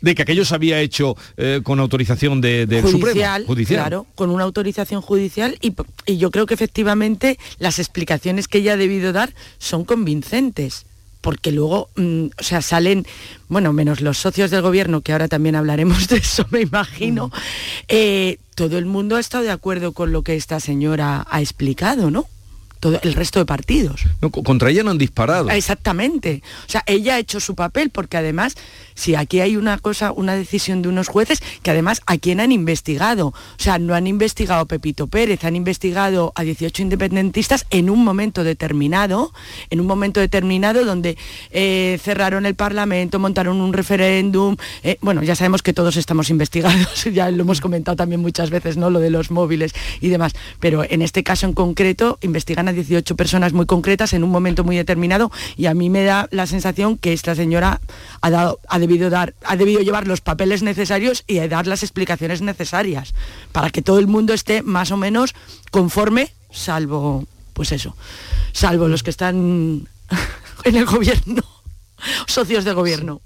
de que aquello se había hecho eh, con autorización de- del judicial, Supremo. Judicial. claro, con una autorización judicial y yo creo que efectivamente las explicaciones que ella ha debido dar son convincentes porque luego, mm, o sea, salen, bueno, menos los socios del gobierno, que ahora también hablaremos de eso, me imagino, eh, todo el mundo ha estado de acuerdo con lo que esta señora ha explicado, ¿no? Todo el resto de partidos. No, contra ella no han disparado. Exactamente. O sea, ella ha hecho su papel porque además, si aquí hay una cosa, una decisión de unos jueces, que además a quién han investigado. O sea, no han investigado Pepito Pérez, han investigado a 18 independentistas en un momento determinado, en un momento determinado donde eh, cerraron el Parlamento, montaron un referéndum. eh, bueno, ya sabemos que todos estamos investigados, (laughs) ya lo hemos comentado también muchas veces, ¿no? Lo de los móviles y demás. Pero en este caso en concreto, investigan a 18 personas muy concretas en un momento muy determinado y a mí me da la sensación que esta señora ha, dado, debido, dar, ha debido llevar los papeles necesarios y dar las explicaciones necesarias para que todo el mundo esté más o menos conforme, salvo, pues eso, salvo los que están (laughs) en el gobierno, socios de gobierno.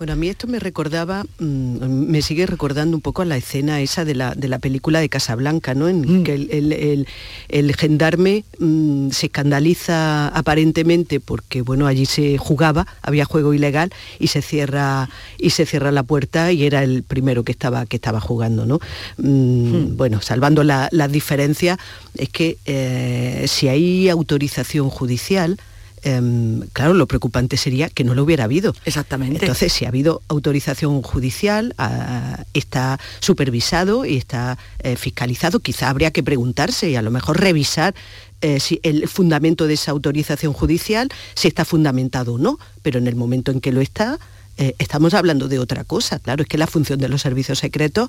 Bueno, a mí esto me recordaba, mm, me sigue recordando un poco a la escena esa de la, de la película de Casablanca, ¿no? En que el, el- el- el gendarme mm, se escandaliza aparentemente porque, bueno, allí se jugaba, había juego ilegal y se cierra, y se cierra la puerta y era el primero que estaba, que estaba jugando, ¿no? Mm, Bueno, salvando la- las diferencias, es que eh, si hay autorización judicial, em, claro, lo preocupante sería que no lo hubiera habido. Exactamente. Entonces, si ha habido autorización judicial, ah, está supervisado y está eh, fiscalizado, quizá habría que preguntarse y a lo mejor revisar eh, si el fundamento de esa autorización judicial, si está fundamentado o no, pero en el momento en que lo está, eh, estamos hablando de otra cosa. Claro, es que la función de los servicios secretos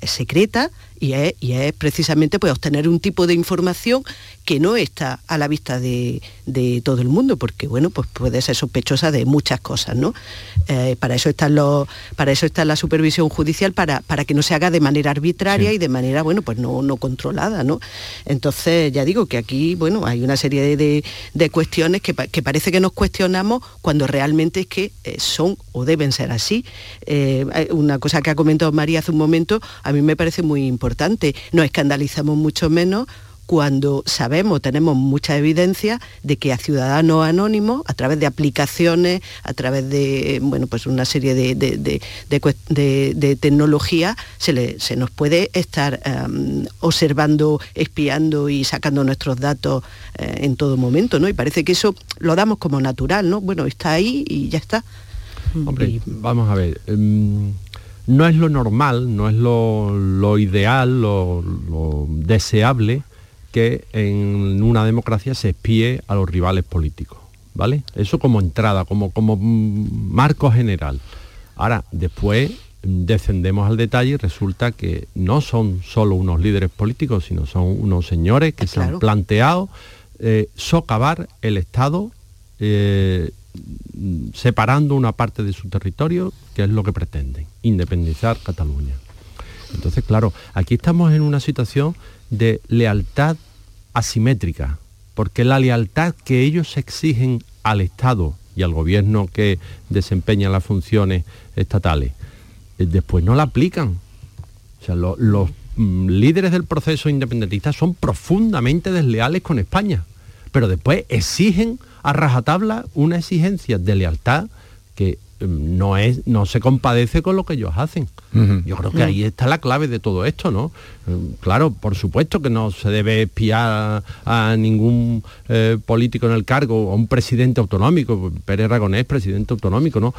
es secreta y es, y es precisamente pues, obtener un tipo de información que no está a la vista de, de todo el mundo, porque bueno, pues puede ser sospechosa de muchas cosas, ¿no? Eh, para eso está los, para eso está la supervisión judicial, para, para que no se haga de manera arbitraria y de manera, bueno, pues no, no controlada, ¿no? Entonces, ya digo que aquí, bueno, hay una serie de, de- de cuestiones que, que parece que nos cuestionamos cuando realmente es que eh, son o deben ser así. Eh, una cosa que ha comentado María hace un momento, a mí me parece muy importante. Nos escandalizamos mucho menos cuando sabemos, tenemos mucha evidencia de que a ciudadanos anónimos, a través de aplicaciones, a través de bueno, pues una serie de, de- de- de cuest- de- de tecnología, se, le- se nos puede estar em, observando, espiando y sacando nuestros datos eh, en todo momento, ¿no? Y parece que eso lo damos como natural, ¿no? Bueno, está ahí y ya está. Hombre, vamos a ver. em, no es lo normal, no es lo, lo ideal, lo, lo deseable que en una democracia se espíe a los rivales políticos, ¿vale? Eso como entrada, como, como marco general. Ahora, después descendemos al detalle y resulta que no son solo unos líderes políticos, sino son unos señores que se han planteado eh, socavar el Estado eh, separando una parte de su territorio, que es lo que pretenden, independizar Cataluña. Entonces, claro, aquí estamos en una situación de lealtad asimétrica, porque la lealtad que ellos exigen al Estado y al gobierno que desempeña las funciones estatales, eh, después no la aplican. O sea, lo- los mm, líderes del proceso independentista son profundamente desleales con España, pero después exigen a rajatabla una exigencia de lealtad que mm, no, es, no se compadece con lo que ellos hacen. Yo creo que ahí está la clave de todo esto, ¿no? Claro, por supuesto que no se debe espiar a ningún eh, político en el cargo, a un presidente autonómico, Pérez Aragonés, presidente autonómico, ¿no?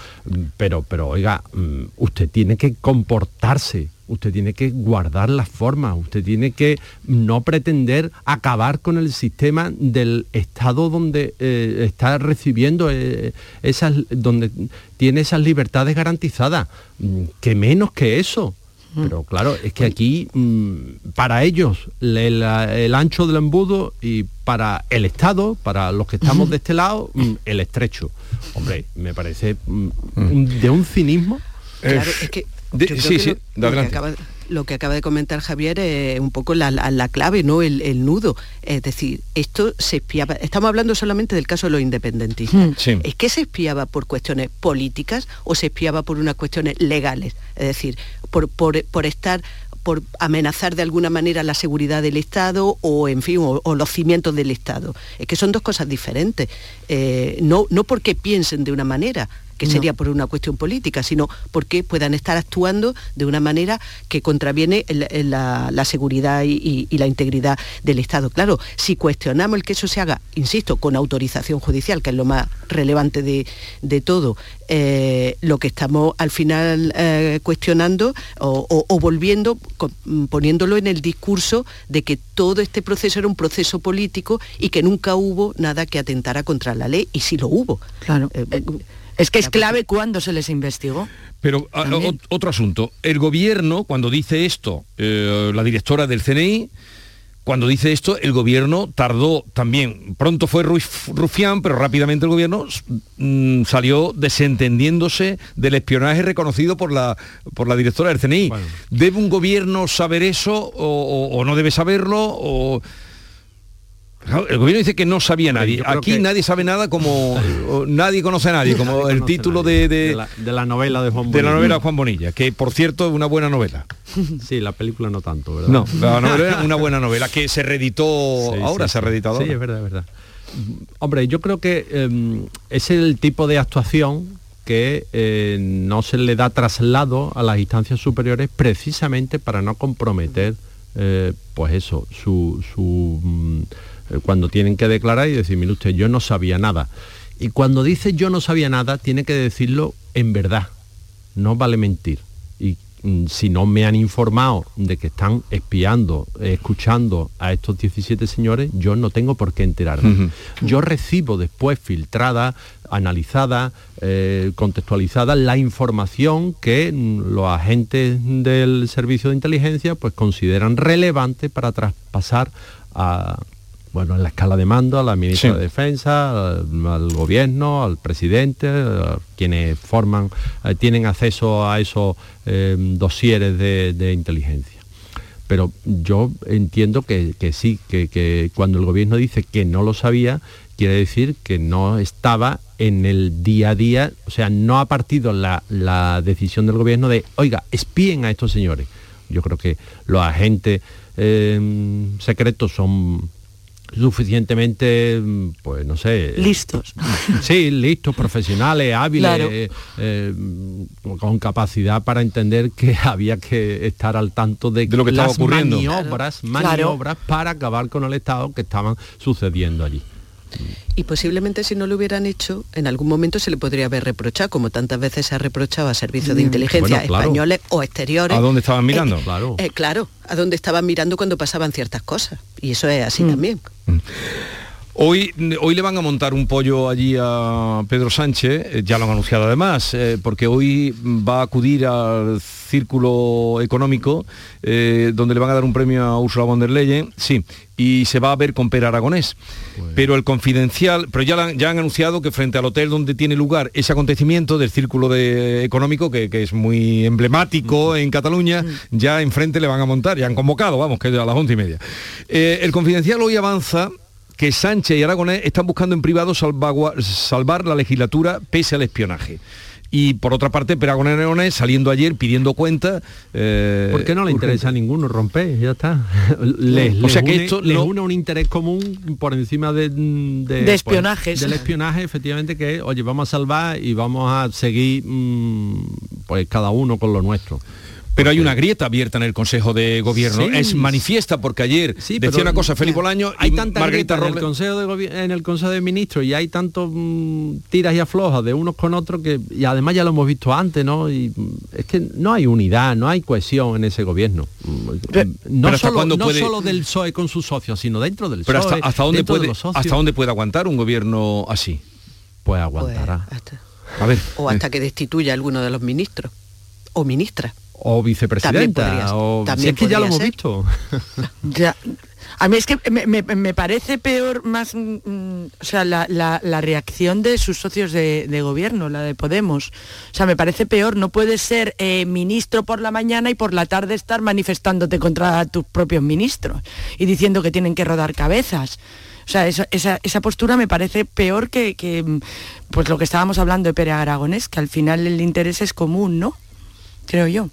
Pero, pero oiga, mm, usted tiene que comportarse, usted tiene que guardar las formas, usted tiene que no pretender acabar con el sistema del Estado donde eh, está recibiendo eh, esas, donde tiene esas libertades garantizadas. Mm, Que menos que eso. Pero claro, es que aquí mm, para ellos el ancho del embudo y para el Estado, para los que estamos de este lado, mm, el estrecho. Hombre, me parece mm, de un cinismo. Claro, es que de- yo creo sí, que sí, lo- de lo, que acaba, lo que acaba de comentar Javier es un poco la, la- la clave, ¿no? El, el nudo. Es decir, esto se espiaba. Estamos hablando solamente del caso de los independentistas. Sí. ¿Es que se espiaba por cuestiones políticas o se espiaba por unas cuestiones legales? Es decir, por, estar por amenazar de alguna manera la seguridad del Estado o, en fin, o, o los cimientos del Estado. Es que son dos cosas diferentes. Eh, no, no porque piensen de una manera, que No. sería por una cuestión política, sino porque puedan estar actuando de una manera que contraviene el- el- la, la seguridad y, y- y la integridad del Estado. Claro, si cuestionamos el que eso se haga, insisto, con autorización judicial, que es lo más relevante de, de todo, eh, lo que estamos al final eh, cuestionando o, o- o volviendo, con- mm, poniéndolo en el discurso de que todo este proceso era un proceso político y que nunca hubo nada que atentara contra la ley, y sí lo hubo. Claro. Es que es clave cuando se les investigó. Pero a- También. o- otro asunto. El gobierno, cuando dice esto, eh, la directora del CNI, cuando dice esto, el gobierno tardó también. Pronto fue Ruf- Rufián, pero rápidamente el gobierno mm, salió desentendiéndose del espionaje reconocido por la, por la directora del CNI. ¿Debe un gobierno saber eso o, o- o no debe saberlo? O... El gobierno dice que no sabía nadie. Aquí que- nadie sabe nada como nadie conoce a nadie, como el título de, de, de la, de la novela de Juan de la Bonilla. novela de Juan Bonilla, que por cierto es una buena novela. (laughs) Sí, la película no tanto, ¿verdad? No, la novela es una buena novela que se reeditó Sí, ahora, sí, se ha reeditado. Sí, ahora. es verdad, es verdad. Hombre, yo creo que eh, es el tipo de actuación que eh, no se le da traslado a las instancias superiores precisamente para no comprometer, eh, pues eso, su, su, mm, cuando tienen que declarar y decir, mire usted, yo no sabía nada. Y cuando dice yo no sabía nada, tiene que decirlo en verdad, no vale mentir. Y mm, si no me han informado de que están espiando, eh, escuchando a estos 17 señores, yo no tengo por qué enterarme. Yo recibo después filtrada, analizada, eh, contextualizada la información que mm, los agentes del servicio de inteligencia pues consideran relevante para traspasar a bueno, en la escala de mando, a la ministra Sí. de Defensa, al, al gobierno, al presidente, a quienes forman, eh, tienen acceso a esos eh, dosieres de, de inteligencia. Pero yo entiendo que, que sí, que, que cuando el gobierno dice que no lo sabía, quiere decir que no estaba en el día a día, o sea, no ha partido la, la decisión del gobierno de, oiga, espíen a estos señores. Yo creo que los agentes eh, secretos son suficientemente, pues no sé... Listos. (laughs) Sí, listos, profesionales, hábiles, Claro. eh, eh, con capacidad para entender que (laughs) había que estar al tanto de, De lo que estaba ocurriendo. maniobras, Claro. maniobras para acabar con el Estado que estaban sucediendo allí. Y posiblemente si no lo hubieran hecho, en algún momento se le podría haber reprochado, como tantas veces se ha reprochado a servicios de Mm. inteligencia Bueno, claro. españoles o exteriores. ¿A dónde estaban mirando? claro. Eh, claro, a dónde estaban mirando cuando pasaban ciertas cosas. Y eso es Mm. así también. Hoy, hoy le van a montar un pollo allí a Pedro Sánchez, eh, ya lo han anunciado además, eh, porque hoy va a acudir al círculo económico, eh, donde le van a dar un premio a Ursula von der Leyen, sí, y se va a ver con Per Aragonés. Pero el confidencial, pero ya, la ya han anunciado que frente al hotel donde tiene lugar ese acontecimiento del círculo de- económico, que, que es muy emblemático en Cataluña, ya enfrente le van a montar, ya han convocado, vamos, que es a las once y media. Eh, el confidencial hoy avanza que Sánchez y Aragonés están buscando en privado salvar la legislatura pese al espionaje. Y por otra parte, Per Aragonés saliendo ayer pidiendo cuenta. eh, ¿Por qué no le interesa a ninguno romper? Ya está. (laughs) Les, O les sea que une, esto les no- une un interés común por encima de, de, De pues, espionajes. del espionaje, efectivamente, que oye, vamos a salvar y vamos a seguir mm, pues cada uno con lo nuestro. Pero hay una grieta abierta en el Consejo de Gobierno. Sí. Es manifiesta porque ayer Sí, decía una cosa Felipe Bolaño hay y tanta Margarita grieta en el. Consejo de Gobi- en el Consejo de Ministros y hay tantos mm, tiras y aflojas de unos con otros que y además ya lo hemos visto antes, ¿no? Y mm, es que no hay unidad, no hay cohesión en ese gobierno. Mm, No, pero ¿hasta solo, cuándo no puede- solo del PSOE con sus socios, sino dentro del Pero PSOE. hasta, hasta dónde puede, los socios. hasta dónde puede aguantar un gobierno así. Pues aguantará. A ver. O hasta que destituya a alguno de los ministros o ministras. O vicepresidenta. O, si también es que ya lo hemos ser. visto. Ya. A mí es que me, me- me parece peor más, mm, mm, o sea, la, la- la reacción de sus socios de, de gobierno, la de Podemos. O sea, me parece peor. No puedes ser eh, ministro por la mañana y por la tarde estar manifestándote contra tus propios ministros y diciendo que tienen que rodar cabezas. O sea, esa, esa postura me parece peor que, que, mm, pues lo que estábamos hablando de Pere Aragonés, que al final el interés es común, ¿no? Creo yo.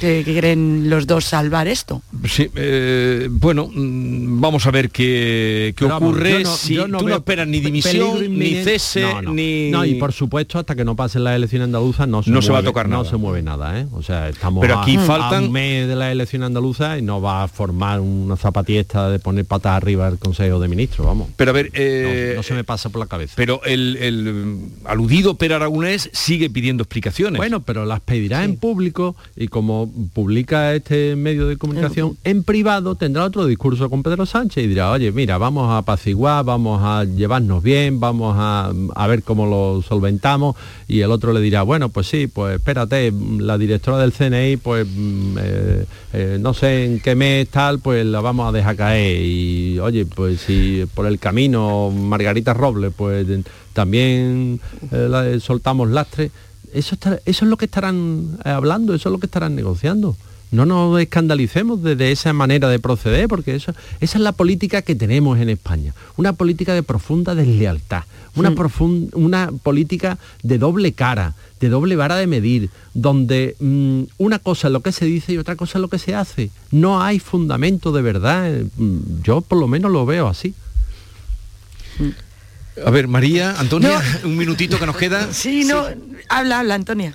Que, que quieren los dos salvar esto. Sí, eh, bueno, mm, vamos a ver qué, qué vamos, ocurre. yo no- si yo no tú no esperas ni dimisión, ni cese, No, no. ni... No, y por supuesto, hasta que no pasen las elecciones andaluzas no se, No se va a tocar no nada. se mueve nada, ¿eh? O sea, estamos Pero a- aquí a, faltan- un mes de la elección andaluza y no va a formar una zapatiesta de poner patas arriba al Consejo de Ministros, vamos. Pero a ver, eh, no, no se me pasa por la cabeza. Pero el, el, aludido Per Aragonés sigue pidiendo explicaciones. Bueno, pero las pedirá en público y como publica este medio de comunicación, en privado tendrá otro discurso con Pedro Sánchez y dirá, oye, mira, vamos a apaciguar, vamos a llevarnos bien, vamos a, a ver cómo lo solventamos y el otro le dirá, bueno, pues sí, pues espérate, la directora del CNI, pues mm, eh, eh, no sé en qué mes tal, pues la vamos a dejar caer y oye, pues si por el camino Margarita Robles, pues también eh, la- soltamos lastre eso, está- eso es lo que estarán eh, hablando, eso es lo que estarán negociando. no nos escandalicemos de, de esa manera de proceder, porque eso, esa es la política que tenemos en España, una política de profunda deslealtad, una, profun- una política de doble cara, de doble vara de medir, donde mm, una cosa es lo que se dice y otra cosa es lo que se hace. No hay fundamento de verdad, eh, mm, yo por lo menos lo veo así. A ver, María, Antonia, un minutito que nos queda. (laughs) Sí, no, habla, habla, Antonia.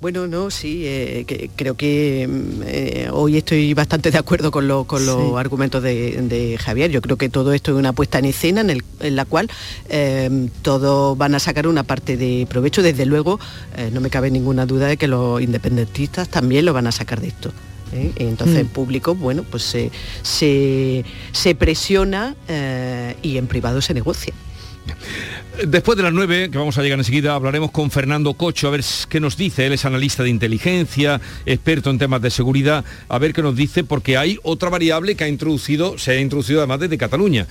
Bueno, no, sí, eh, que- creo que mm, eh, hoy estoy bastante de acuerdo con, lo- con los Sí. argumentos de, de Javier. Yo creo que todo esto es una puesta en escena en, el- en la cual eh, todos van a sacar una parte de provecho. Desde luego, eh, no me cabe ninguna duda de que los independentistas también lo van a sacar de esto. ¿eh? Entonces, Mm. en público, bueno, pues se, se, se presiona eh, y en privado se negocia. Después de las nueve, que vamos a llegar enseguida, hablaremos con Fernando Cocho, a ver qué nos dice. Él es analista de inteligencia, experto en temas de seguridad, a ver qué nos dice, porque hay otra variable que ha introducido, se ha introducido además desde Cataluña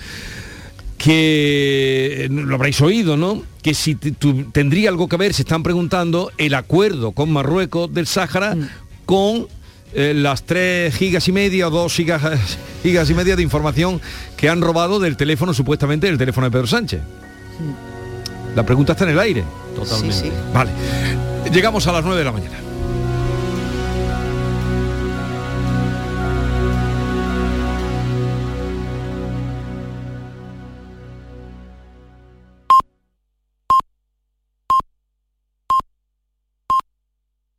que lo habréis oído, ¿no? Que si tendría algo que ver, se están preguntando, el acuerdo con Marruecos del Sáhara con eh, las tres gigas y media o dos gigas, (laughs) gigas y media de información que han robado del teléfono, supuestamente del teléfono de Pedro Sánchez. La pregunta está en el aire. Totalmente. Sí, sí. Vale. Llegamos a las 9 de la mañana.